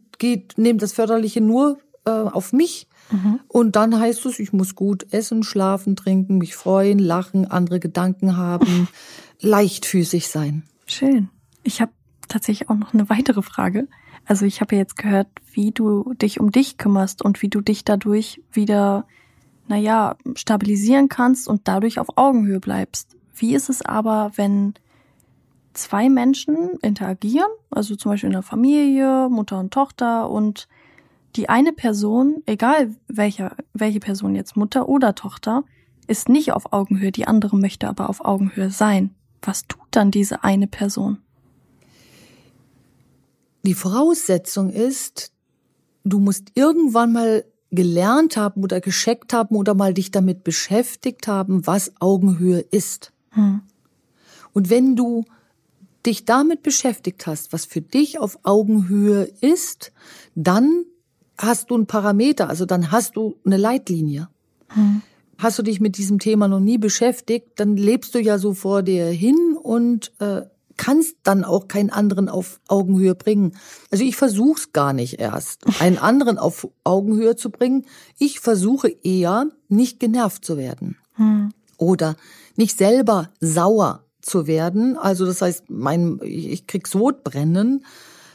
nehme das Förderliche nur äh, auf mich. Mhm. Und dann heißt es, ich muss gut essen, schlafen, trinken, mich freuen, lachen, andere Gedanken haben, [LAUGHS] leichtfüßig sein. Schön. Ich habe tatsächlich auch noch eine weitere Frage. Also ich habe jetzt gehört, wie du dich um dich kümmerst und wie du dich dadurch wieder naja, stabilisieren kannst und dadurch auf Augenhöhe bleibst. Wie ist es aber, wenn zwei Menschen interagieren, also zum Beispiel in der Familie, Mutter und Tochter und die eine Person, egal welche, welche Person jetzt Mutter oder Tochter, ist nicht auf Augenhöhe, die andere möchte aber auf Augenhöhe sein. Was tut dann diese eine Person? Die Voraussetzung ist, du musst irgendwann mal gelernt haben oder gescheckt haben oder mal dich damit beschäftigt haben, was Augenhöhe ist. Hm. Und wenn du dich damit beschäftigt hast, was für dich auf Augenhöhe ist, dann hast du ein Parameter, also dann hast du eine Leitlinie. Hm. Hast du dich mit diesem Thema noch nie beschäftigt, dann lebst du ja so vor dir hin und äh, kannst dann auch keinen anderen auf Augenhöhe bringen. Also ich versuche es gar nicht erst, einen anderen auf Augenhöhe zu bringen. Ich versuche eher, nicht genervt zu werden. Hm. Oder nicht selber sauer zu werden. Also das heißt, mein, ich krieg Sodbrennen,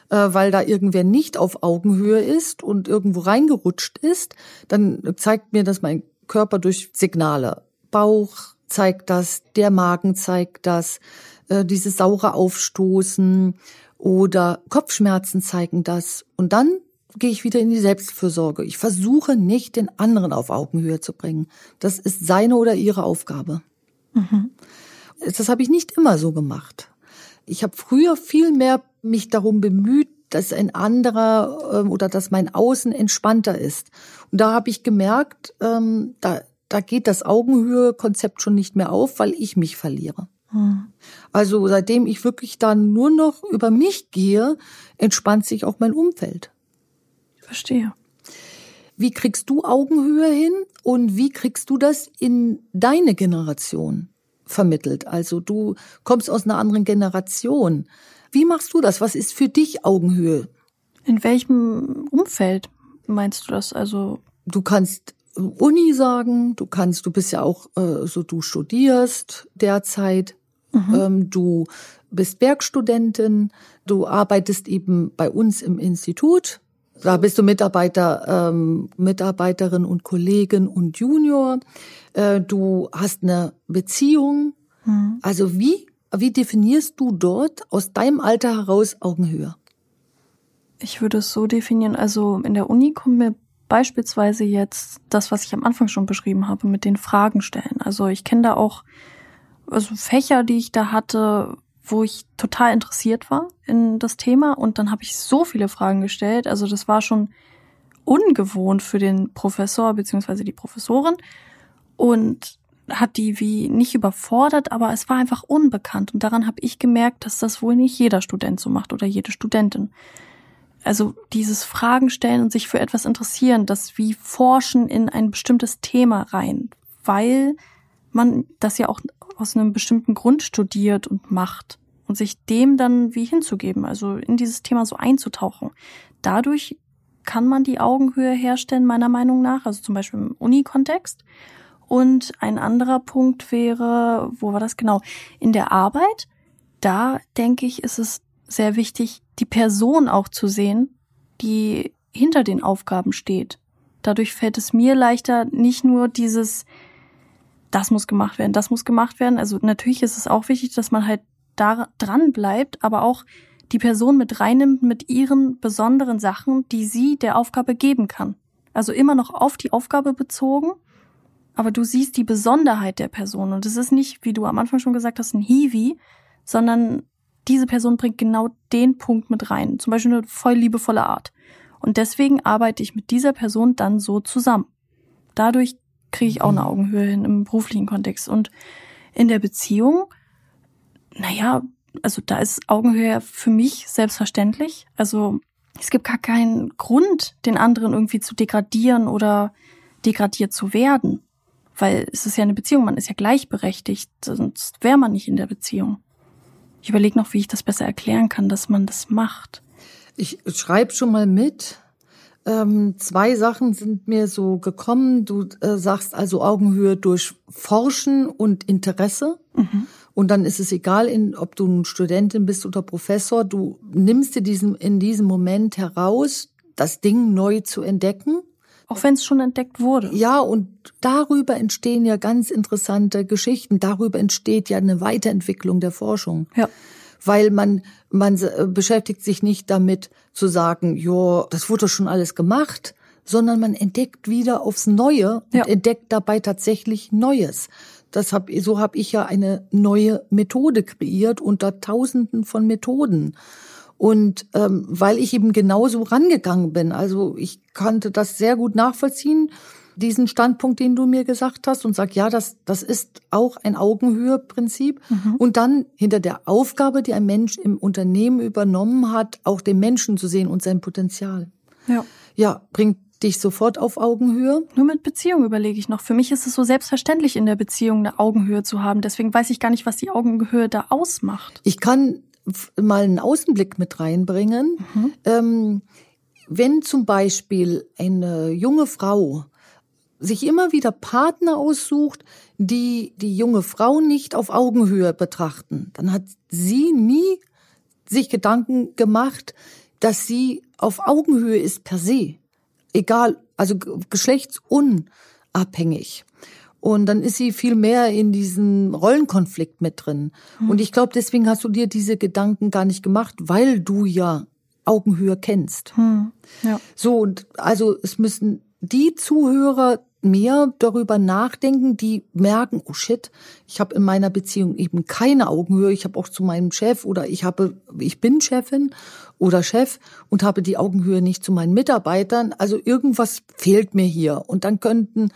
äh, weil da irgendwer nicht auf Augenhöhe ist und irgendwo reingerutscht ist. Dann zeigt mir das mein Körper durch Signale. Bauch zeigt das, der Magen zeigt das äh, dieses saure Aufstoßen oder Kopfschmerzen zeigen das. Und dann gehe ich wieder in die Selbstfürsorge. Ich versuche nicht, den anderen auf Augenhöhe zu bringen. Das ist seine oder ihre Aufgabe. Mhm. Das habe ich nicht immer so gemacht. Ich habe früher viel mehr mich darum bemüht, dass ein anderer ähm, oder dass mein Außen entspannter ist. Und da habe ich gemerkt, ähm, da, da geht das Augenhöhe-Konzept schon nicht mehr auf, weil ich mich verliere. Also seitdem ich wirklich dann nur noch über mich gehe, entspannt sich auch mein Umfeld. Verstehe. Wie kriegst du Augenhöhe hin und wie kriegst du das in deine Generation vermittelt? Also du kommst aus einer anderen Generation. Wie machst du das? Was ist für dich Augenhöhe? In welchem Umfeld meinst du das? Also du kannst Uni sagen, du kannst, du bist ja auch äh, so, du studierst derzeit. Mhm. Ähm, du bist Bergstudentin, du arbeitest eben bei uns im Institut. Da bist du Mitarbeiter, ähm, Mitarbeiterin und Kollegin und Junior. Äh, du hast eine Beziehung. Mhm. Also wie, wie definierst du dort aus deinem Alter heraus Augenhöhe? Ich würde es so definieren, also in der Uni kommt mir beispielsweise jetzt das, was ich am Anfang schon beschrieben habe, mit den Fragen stellen. Also ich kenne da auch also Fächer, die ich da hatte, wo ich total interessiert war in das Thema. Und dann habe ich so viele Fragen gestellt. Also das war schon ungewohnt für den Professor beziehungsweise die Professorin und hat die wie nicht überfordert, aber es war einfach unbekannt. Und daran habe ich gemerkt, dass das wohl nicht jeder Student so macht oder jede Studentin. Also dieses Fragen stellen und sich für etwas interessieren, das wie Forschen in ein bestimmtes Thema rein, weil man das ja auch aus einem bestimmten Grund studiert und macht und sich dem dann wie hinzugeben, also in dieses Thema so einzutauchen. Dadurch kann man die Augenhöhe herstellen, meiner Meinung nach, also zum Beispiel im Uni-Kontext. Und ein anderer Punkt wäre, wo war das genau? In der Arbeit, da denke ich, ist es sehr wichtig, die Person auch zu sehen, die hinter den Aufgaben steht. Dadurch fällt es mir leichter, nicht nur dieses, das muss gemacht werden, das muss gemacht werden. Also natürlich ist es auch wichtig, dass man halt da dran bleibt, aber auch die Person mit reinnimmt mit ihren besonderen Sachen, die sie der Aufgabe geben kann. Also immer noch auf die Aufgabe bezogen, aber du siehst die Besonderheit der Person. Und es ist nicht, wie du am Anfang schon gesagt hast, ein Hiwi, sondern diese Person bringt genau den Punkt mit rein. Zum Beispiel eine voll liebevolle Art. Und deswegen arbeite ich mit dieser Person dann so zusammen. Dadurch kriege ich auch eine Augenhöhe hin im beruflichen Kontext. Und in der Beziehung, naja, also da ist Augenhöhe für mich selbstverständlich. Also es gibt gar keinen Grund, den anderen irgendwie zu degradieren oder degradiert zu werden. Weil es ist ja eine Beziehung, man ist ja gleichberechtigt, sonst wäre man nicht in der Beziehung. Ich überlege noch, wie ich das besser erklären kann, dass man das macht. Ich schreibe schon mal mit. Ähm, zwei Sachen sind mir so gekommen. Du äh, sagst also Augenhöhe durch Forschen und Interesse. Mhm. Und dann ist es egal, in, ob du ein Studentin bist oder Professor, du nimmst dir diesen, in diesem Moment heraus, das Ding neu zu entdecken. Auch wenn es schon entdeckt wurde. Ja, und darüber entstehen ja ganz interessante Geschichten. Darüber entsteht ja eine Weiterentwicklung der Forschung. Ja. Weil man, man äh, beschäftigt sich nicht damit zu sagen, jo, das wurde schon alles gemacht, sondern man entdeckt wieder aufs Neue und ja. entdeckt dabei tatsächlich Neues. Das hab, so habe ich ja eine neue Methode kreiert unter Tausenden von Methoden. Und ähm, weil ich eben genauso rangegangen bin, also ich konnte das sehr gut nachvollziehen, diesen Standpunkt, den du mir gesagt hast, und sag, ja, das, das ist auch ein Augenhöhe-Prinzip. Mhm. Und dann hinter der Aufgabe, die ein Mensch im Unternehmen übernommen hat, auch den Menschen zu sehen und sein Potenzial. Ja. Ja, bringt dich sofort auf Augenhöhe? Nur mit Beziehung überlege ich noch. Für mich ist es so selbstverständlich in der Beziehung eine Augenhöhe zu haben. Deswegen weiß ich gar nicht, was die Augenhöhe da ausmacht. Ich kann mal einen Außenblick mit reinbringen. Mhm. Ähm, wenn zum Beispiel eine junge Frau sich immer wieder Partner aussucht, die die junge Frau nicht auf Augenhöhe betrachten, dann hat sie nie sich Gedanken gemacht, dass sie auf Augenhöhe ist per se egal, also geschlechtsunabhängig. Und dann ist sie viel mehr in diesem Rollenkonflikt mit drin. Mhm. Und ich glaube, deswegen hast du dir diese Gedanken gar nicht gemacht, weil du ja Augenhöhe kennst. Mhm. Ja. So, und also es müssen die Zuhörer mehr darüber nachdenken, die merken, oh shit, ich habe in meiner Beziehung eben keine Augenhöhe. Ich habe auch zu meinem Chef oder ich habe, ich bin Chefin oder Chef und habe die Augenhöhe nicht zu meinen Mitarbeitern. Also irgendwas fehlt mir hier. Und dann könnten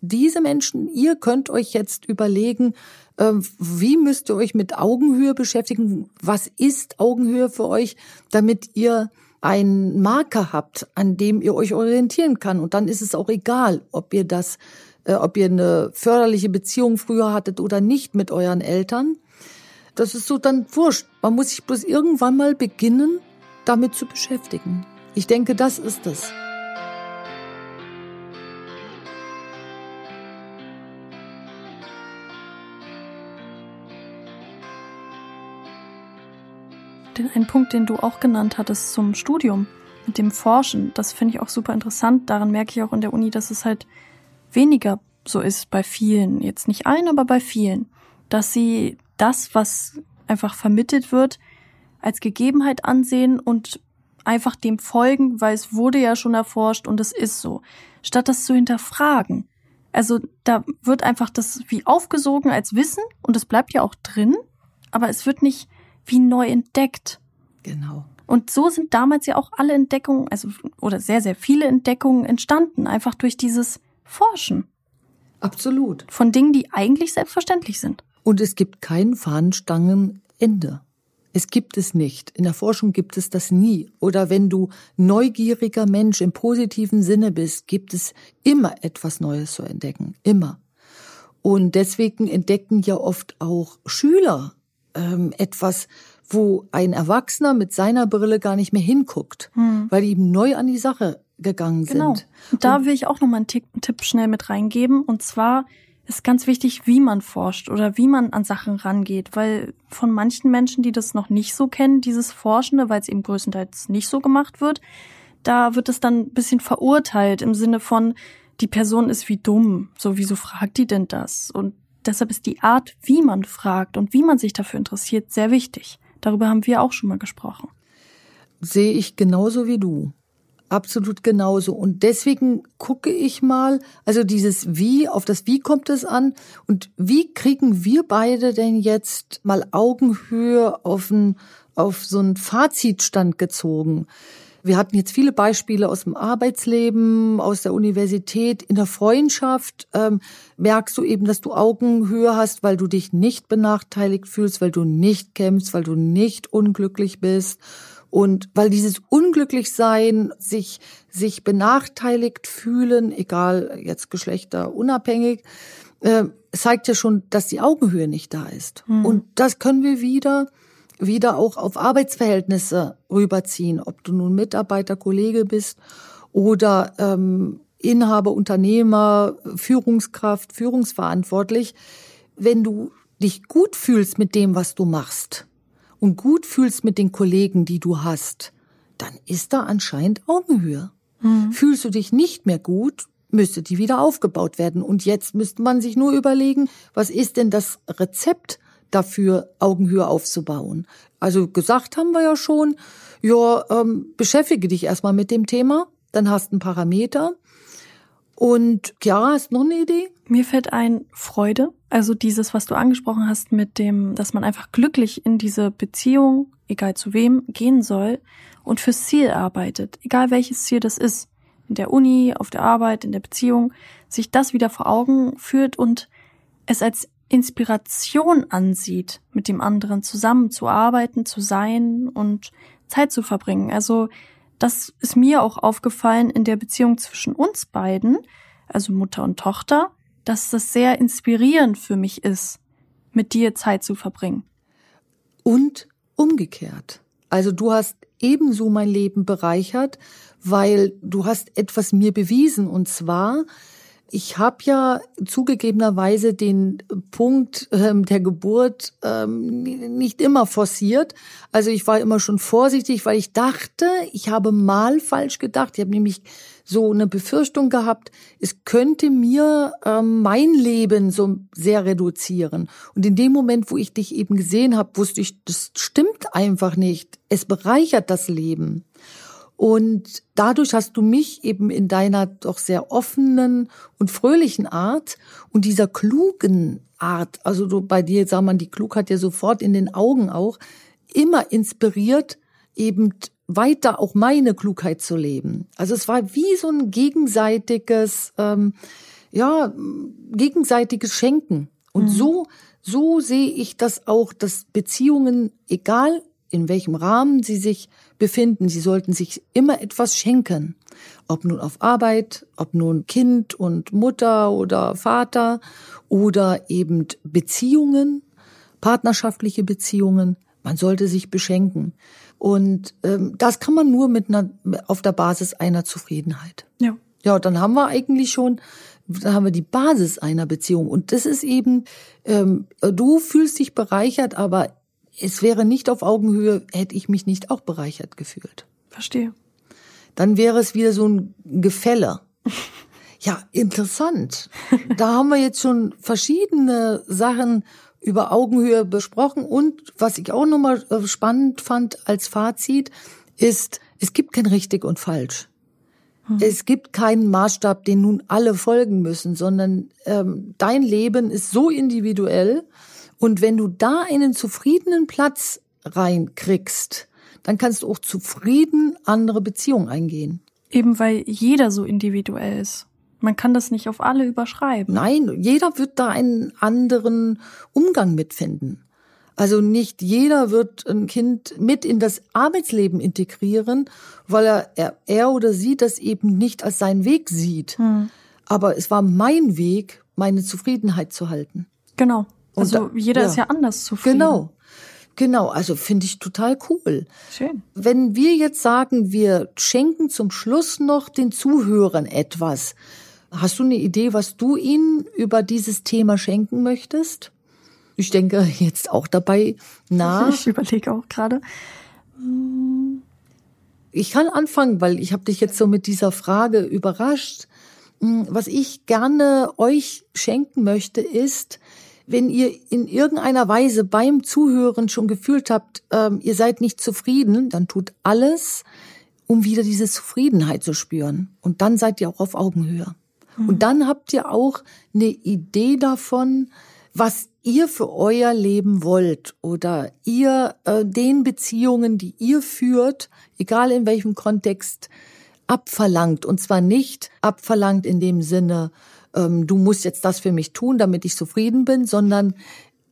diese Menschen, ihr könnt euch jetzt überlegen, ähm, wie müsst ihr euch mit Augenhöhe beschäftigen? Was ist Augenhöhe für euch, damit ihr einen Marker habt, an dem ihr euch orientieren kann. Und dann ist es auch egal, ob ihr das, äh, ob ihr eine förderliche Beziehung früher hattet oder nicht mit euren Eltern. Das ist so dann wurscht. Man muss sich bloß irgendwann mal beginnen, damit zu beschäftigen. Ich denke, das ist es. Einen Punkt, den du auch genannt hattest zum Studium mit dem Forschen, das finde ich auch super interessant. Daran merke ich auch in der Uni, dass es halt weniger so ist bei vielen, jetzt nicht allen, aber bei vielen, dass sie das, was einfach vermittelt wird, als Gegebenheit ansehen und einfach dem folgen, weil es wurde ja schon erforscht und es ist so, statt das zu hinterfragen. Also da wird einfach das wie aufgesogen als Wissen und es bleibt ja auch drin, aber es wird nicht wie neu entdeckt. Genau. Und so sind damals ja auch alle Entdeckungen, also oder sehr, sehr viele Entdeckungen entstanden, einfach durch dieses Forschen. Absolut. Von Dingen, die eigentlich selbstverständlich sind. Und es gibt kein Fahnenstangenende. Es gibt es nicht. In der Forschung gibt es das nie. Oder wenn du neugieriger Mensch im positiven Sinne bist, gibt es immer etwas Neues zu entdecken. Immer. Und deswegen entdecken ja oft auch Schüler ähm, etwas, wo ein Erwachsener mit seiner Brille gar nicht mehr hinguckt, hm. weil die eben neu an die Sache gegangen genau. sind. Und da will ich auch noch mal einen Tipp schnell mit reingeben. Und zwar ist ganz wichtig, wie man forscht oder wie man an Sachen rangeht, weil von manchen Menschen, die das noch nicht so kennen, dieses Forschende, weil es eben größtenteils nicht so gemacht wird, da wird es dann ein bisschen verurteilt im Sinne von, die Person ist wie dumm, so wieso fragt die denn das? Und deshalb ist die Art, wie man fragt und wie man sich dafür interessiert, sehr wichtig. Darüber haben wir auch schon mal gesprochen. Sehe ich genauso wie du. Absolut genauso. Und deswegen gucke ich mal, also dieses Wie, auf das Wie kommt es an und wie kriegen wir beide denn jetzt mal Augenhöhe auf, ein, auf so einen Fazitstand gezogen? Wir hatten jetzt viele Beispiele aus dem Arbeitsleben, aus der Universität, in der Freundschaft. Ähm, merkst du eben, dass du Augenhöhe hast, weil du dich nicht benachteiligt fühlst, weil du nicht kämpfst, weil du nicht unglücklich bist und weil dieses Unglücklichsein, sich, sich benachteiligt fühlen, egal jetzt Geschlechter unabhängig, äh, zeigt ja schon, dass die Augenhöhe nicht da ist. Mhm. Und das können wir wieder wieder auch auf Arbeitsverhältnisse rüberziehen, ob du nun Mitarbeiter, Kollege bist oder ähm, Inhaber, Unternehmer, Führungskraft, Führungsverantwortlich. Wenn du dich gut fühlst mit dem, was du machst, und gut fühlst mit den Kollegen, die du hast, dann ist da anscheinend Augenhöhe. Mhm. Fühlst du dich nicht mehr gut, müsste die wieder aufgebaut werden. Und jetzt müsste man sich nur überlegen, was ist denn das Rezept dafür, Augenhöhe aufzubauen? Also gesagt haben wir ja schon, ja, ähm, beschäftige dich erstmal mit dem Thema, dann hast du einen Parameter. Und Chiara, hast du noch eine Idee? Mir fällt ein Freude. Also dieses, was du angesprochen hast mit dem, dass man einfach glücklich in diese Beziehung, egal zu wem, gehen soll und fürs Ziel arbeitet. Egal welches Ziel das ist. In der Uni, auf der Arbeit, in der Beziehung. Sich das wieder vor Augen führt und es als Inspiration ansieht, mit dem anderen zusammenzuarbeiten, zu sein und Zeit zu verbringen. Also das ist mir auch aufgefallen in der Beziehung zwischen uns beiden, also Mutter und Tochter, dass das sehr inspirierend für mich ist, mit dir Zeit zu verbringen. Und umgekehrt. Also du hast ebenso mein Leben bereichert, weil du hast etwas mir bewiesen und zwar, ich habe ja zugegebenerweise den Punkt ähm, der Geburt ähm, nicht immer forciert. Also ich war immer schon vorsichtig, weil ich dachte, ich habe mal falsch gedacht. Ich habe nämlich so eine Befürchtung gehabt, es könnte mir ähm, mein Leben so sehr reduzieren. Und in dem Moment, wo ich dich eben gesehen habe, wusste ich, das stimmt einfach nicht. Es bereichert das Leben. Und dadurch hast du mich eben in deiner doch sehr offenen und fröhlichen Art und dieser klugen Art, also du, bei dir sah man die Klugheit ja sofort in den Augen auch, immer inspiriert, eben weiter auch meine Klugheit zu leben. Also es war wie so ein gegenseitiges, ähm, ja, gegenseitiges Schenken. Und mhm. so, so sehe ich das auch, dass Beziehungen, egal in welchem Rahmen sie sich befinden. Sie sollten sich immer etwas schenken. Ob nun auf Arbeit, ob nun Kind und Mutter oder Vater oder eben Beziehungen, partnerschaftliche Beziehungen. Man sollte sich beschenken. Und ähm, das kann man nur mit einer, auf der Basis einer Zufriedenheit. Ja. Ja, dann haben wir eigentlich schon, dann haben wir die Basis einer Beziehung. Und das ist eben, ähm, du fühlst dich bereichert, aber es wäre nicht auf Augenhöhe, hätte ich mich nicht auch bereichert gefühlt. Verstehe. Dann wäre es wieder so ein Gefälle. [LAUGHS] Ja, interessant. Da haben wir jetzt schon verschiedene Sachen über Augenhöhe besprochen und was ich auch nochmal äh, spannend fand als Fazit ist, es gibt kein richtig und falsch. Mhm. Es gibt keinen Maßstab, den nun alle folgen müssen, sondern ähm, dein Leben ist so individuell. Und wenn du da einen zufriedenen Platz reinkriegst, dann kannst du auch zufrieden andere Beziehungen eingehen. Eben weil jeder so individuell ist. Man kann das nicht auf alle überschreiben. Nein, jeder wird da einen anderen Umgang mitfinden. Also nicht jeder wird ein Kind mit in das Arbeitsleben integrieren, weil er, er, er oder sie das eben nicht als seinen Weg sieht. Hm. Aber es war mein Weg, meine Zufriedenheit zu halten. Genau. Also da, jeder ja. ist ja anders zufrieden. Genau. Genau, also finde ich total cool. Schön. Wenn wir jetzt sagen, wir schenken zum Schluss noch den Zuhörern etwas, hast du eine Idee, was du ihnen über dieses Thema schenken möchtest? Ich denke jetzt auch dabei [LAUGHS] nach. Ich überlege auch gerade. Ich kann anfangen, weil ich habe dich jetzt so mit dieser Frage überrascht. Was ich gerne euch schenken möchte, ist, wenn ihr in irgendeiner Weise beim Zuhören schon gefühlt habt, ähm, ihr seid nicht zufrieden, dann tut alles, um wieder diese Zufriedenheit zu spüren. Und dann seid ihr auch auf Augenhöhe. Mhm. Und dann habt ihr auch eine Idee davon, was ihr für euer Leben wollt oder ihr äh, den Beziehungen, die ihr führt, egal in welchem Kontext, abverlangt. Und zwar nicht abverlangt in dem Sinne, ähm, du musst jetzt das für mich tun, damit ich zufrieden bin, sondern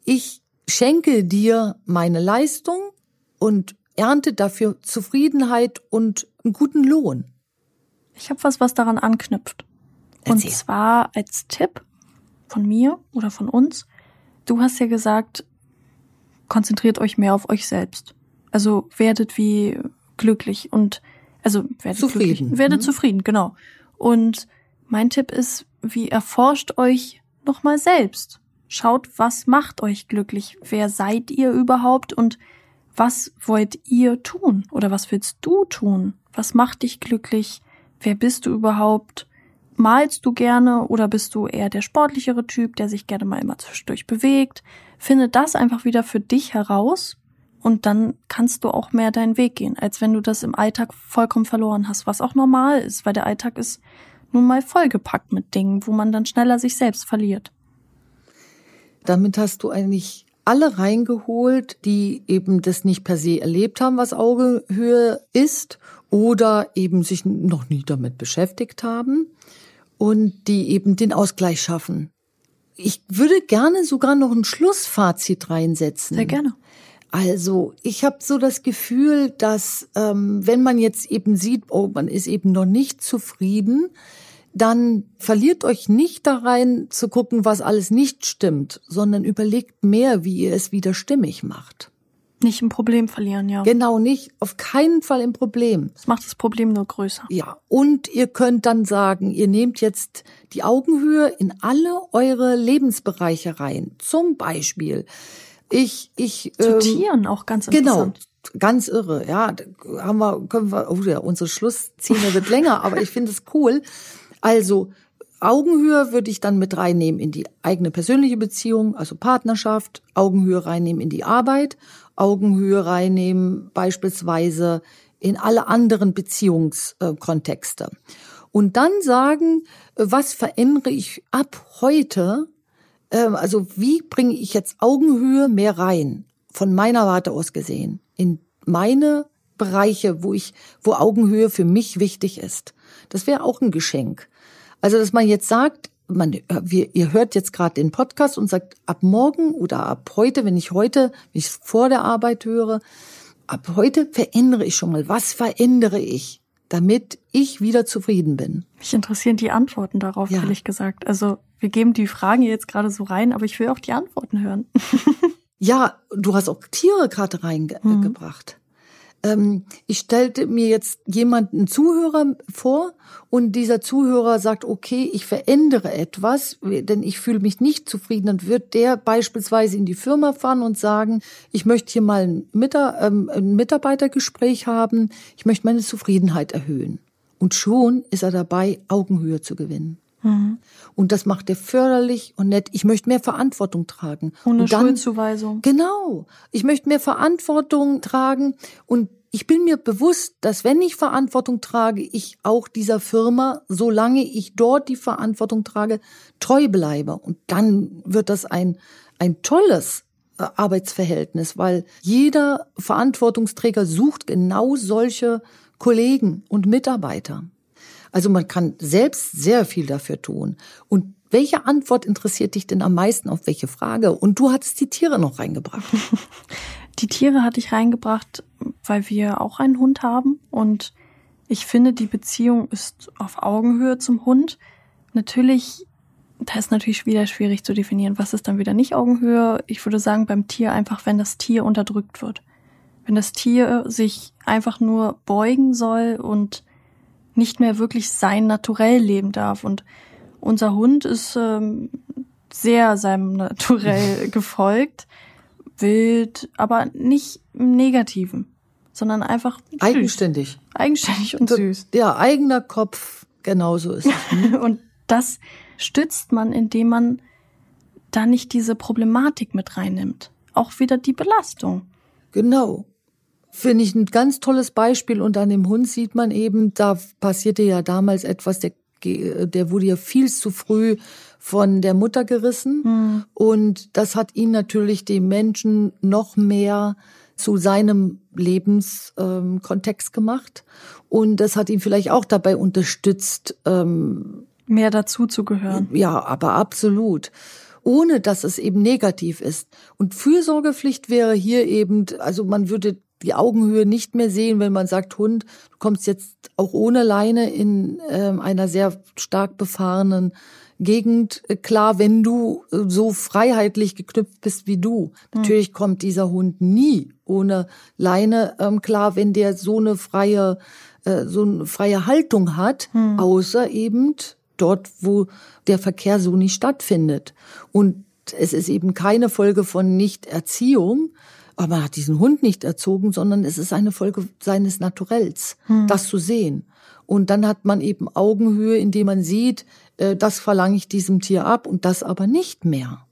ich schenke dir meine Leistung und ernte dafür Zufriedenheit und einen guten Lohn. Ich habe was, was daran anknüpft. Erzähl. Und zwar als Tipp von mir oder von uns. Du hast ja gesagt, konzentriert euch mehr auf euch selbst. Also werdet wie glücklich und also werdet zufrieden. Werdet mhm. zufrieden, genau. Und mein Tipp ist, wie erforscht euch nochmal selbst. Schaut, was macht euch glücklich? Wer seid ihr überhaupt? Und was wollt ihr tun? Oder was willst du tun? Was macht dich glücklich? Wer bist du überhaupt? Malst du gerne oder bist du eher der sportlichere Typ, der sich gerne mal immer zwischendurch bewegt? Finde das einfach wieder für dich heraus und dann kannst du auch mehr deinen Weg gehen, als wenn du das im Alltag vollkommen verloren hast, was auch normal ist, weil der Alltag ist nun mal vollgepackt mit Dingen, wo man dann schneller sich selbst verliert. Damit hast du eigentlich alle reingeholt, die eben das nicht per se erlebt haben, was Augenhöhe ist oder eben sich noch nie damit beschäftigt haben und die eben den Ausgleich schaffen. Ich würde gerne sogar noch ein Schlussfazit reinsetzen. Sehr gerne. Also ich habe so das Gefühl, dass ähm, wenn man jetzt eben sieht, oh, man ist eben noch nicht zufrieden, dann verliert euch nicht da rein zu gucken, was alles nicht stimmt, sondern überlegt mehr, wie ihr es wieder stimmig macht. Nicht im Problem verlieren, ja. Genau, nicht, auf keinen Fall im Problem. Das macht das Problem nur größer. Ja, und ihr könnt dann sagen, ihr nehmt jetzt die Augenhöhe in alle eure Lebensbereiche rein. Zum Beispiel, ich, ich. Zu ähm, Tieren auch ganz genau, interessant. Genau, ganz irre. Ja, haben wir, können wir, oh ja, unsere Schlussszene wird [LAUGHS] länger, aber ich finde es cool. Also Augenhöhe würde ich dann mit reinnehmen in die eigene persönliche Beziehung, also Partnerschaft, Augenhöhe reinnehmen in die Arbeit, Augenhöhe reinnehmen beispielsweise in alle anderen Beziehungskontexte. Und dann sagen, was verändere ich ab heute also wie bringe ich jetzt Augenhöhe mehr rein, von meiner Warte aus gesehen, in meine Bereiche, wo ich, wo Augenhöhe für mich wichtig ist. Das wäre auch ein Geschenk. Also, dass man jetzt sagt, man, wir, ihr hört jetzt gerade den Podcast und sagt, ab morgen oder ab heute, wenn ich heute, wenn ich vor der Arbeit höre, ab heute verändere ich schon mal. Was verändere ich, damit ich wieder zufrieden bin? Mich interessieren die Antworten darauf, ja. ehrlich gesagt. Also wir geben die Fragen jetzt gerade so rein, aber ich will auch die Antworten hören. [LAUGHS] ja, du hast auch Tiere gerade reingebracht. Mhm. Ähm, ich stellte mir jetzt jemanden Zuhörer vor und dieser Zuhörer sagt, okay, ich verändere etwas, denn ich fühle mich nicht zufrieden. Dann wird der beispielsweise in die Firma fahren und sagen, ich möchte hier mal ein, ähm, ein Mitarbeitergespräch haben, ich möchte meine Zufriedenheit erhöhen. Und schon ist er dabei, Augenhöhe zu gewinnen. Mhm. Und das macht er förderlich und nett. Ich möchte mehr Verantwortung tragen. Ohne und dann, Schuldzuweisung. Genau. Ich möchte mehr Verantwortung tragen und ich bin mir bewusst, dass wenn ich Verantwortung trage, ich auch dieser Firma, solange ich dort die Verantwortung trage, treu bleibe. Und dann wird das ein, ein tolles äh, Arbeitsverhältnis, weil jeder Verantwortungsträger sucht genau solche Kollegen und Mitarbeiter. Also man kann selbst sehr viel dafür tun. Und welche Antwort interessiert dich denn am meisten auf welche Frage? Und du hattest die Tiere noch reingebracht. [LAUGHS] Die Tiere hatte ich reingebracht, weil wir auch einen Hund haben und ich finde, die Beziehung ist auf Augenhöhe zum Hund. Natürlich, da ist natürlich wieder schwierig zu definieren, was ist dann wieder nicht Augenhöhe. Ich würde sagen, beim Tier einfach, wenn das Tier unterdrückt wird. Wenn das Tier sich einfach nur beugen soll und nicht mehr wirklich sein Naturell leben darf. Und unser Hund ist ähm, sehr seinem [LAUGHS] Naturell [LAUGHS] gefolgt wild, aber nicht im Negativen, sondern einfach süß. eigenständig. Eigenständig und süß. Ja, eigener Kopf, genauso ist es. [LAUGHS] und das stützt man, indem man da nicht diese Problematik mit reinnimmt. Auch wieder die Belastung. Genau. Finde ich ein ganz tolles Beispiel und an dem Hund sieht man eben, da passierte ja damals etwas, der, der wurde ja viel zu früh von der Mutter gerissen. Mhm. Und das hat ihn natürlich den Menschen noch mehr zu seinem Lebenskontext ähm, gemacht. Und das hat ihn vielleicht auch dabei unterstützt, ähm, mehr dazu zu gehören. Ja, aber absolut. Ohne dass es eben negativ ist. Und Fürsorgepflicht wäre hier eben, also man würde die Augenhöhe nicht mehr sehen, wenn man sagt, Hund, du kommst jetzt auch ohne Leine in äh, einer sehr stark befahrenen Gegend äh, klar, wenn du äh, so freiheitlich geknüpft bist wie du. Mhm. Natürlich kommt dieser Hund nie ohne Leine ähm, klar, wenn der so eine freie, äh, so eine freie Haltung hat, mhm. außer eben dort, wo der Verkehr so nicht stattfindet. Und es ist eben keine Folge von Nichterziehung, aber man hat diesen Hund nicht erzogen, sondern es ist eine Folge seines Naturells, hm. das zu sehen. Und dann hat man eben Augenhöhe, indem man sieht, äh, das verlange ich diesem Tier ab und das aber nicht mehr,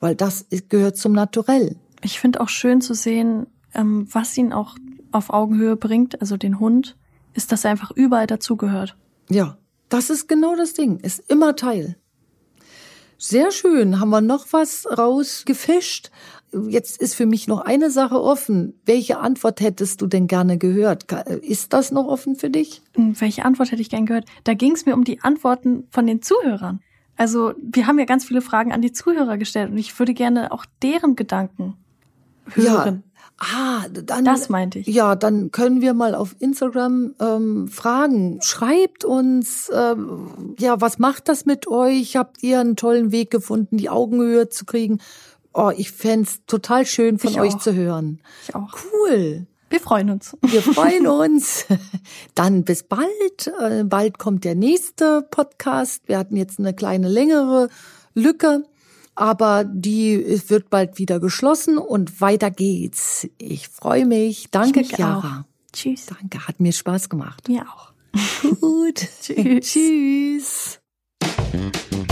weil das gehört zum Naturell. Ich finde auch schön zu sehen, ähm, was ihn auch auf Augenhöhe bringt, also den Hund, ist, dass er einfach überall dazugehört. Ja, das ist genau das Ding, ist immer Teil. Sehr schön. Haben wir noch was rausgefischt? Jetzt ist für mich noch eine Sache offen. Welche Antwort hättest du denn gerne gehört? Ist das noch offen für dich? Hm, welche Antwort hätte ich gern gehört? Da ging es mir um die Antworten von den Zuhörern. Also wir haben ja ganz viele Fragen an die Zuhörer gestellt und ich würde gerne auch deren Gedanken hören. Ja. Ah, dann, das meinte ich. Ja, dann können wir mal auf Instagram ähm, fragen. Schreibt uns, ähm, ja, was macht das mit euch? Habt ihr einen tollen Weg gefunden, die Augenhöhe zu kriegen? Oh, ich fände total schön von ich euch auch. zu hören. Ich auch. Cool. Wir freuen uns. Wir [LAUGHS] freuen uns. Dann bis bald. Äh, bald kommt der nächste Podcast. Wir hatten jetzt eine kleine längere Lücke, aber die wird bald wieder geschlossen und weiter geht's. Ich freue mich. Danke, Chiara. Auch. Tschüss. Danke, hat mir Spaß gemacht. Mir auch. Gut. [LAUGHS] Tschüss. [LAUGHS] Tschüss.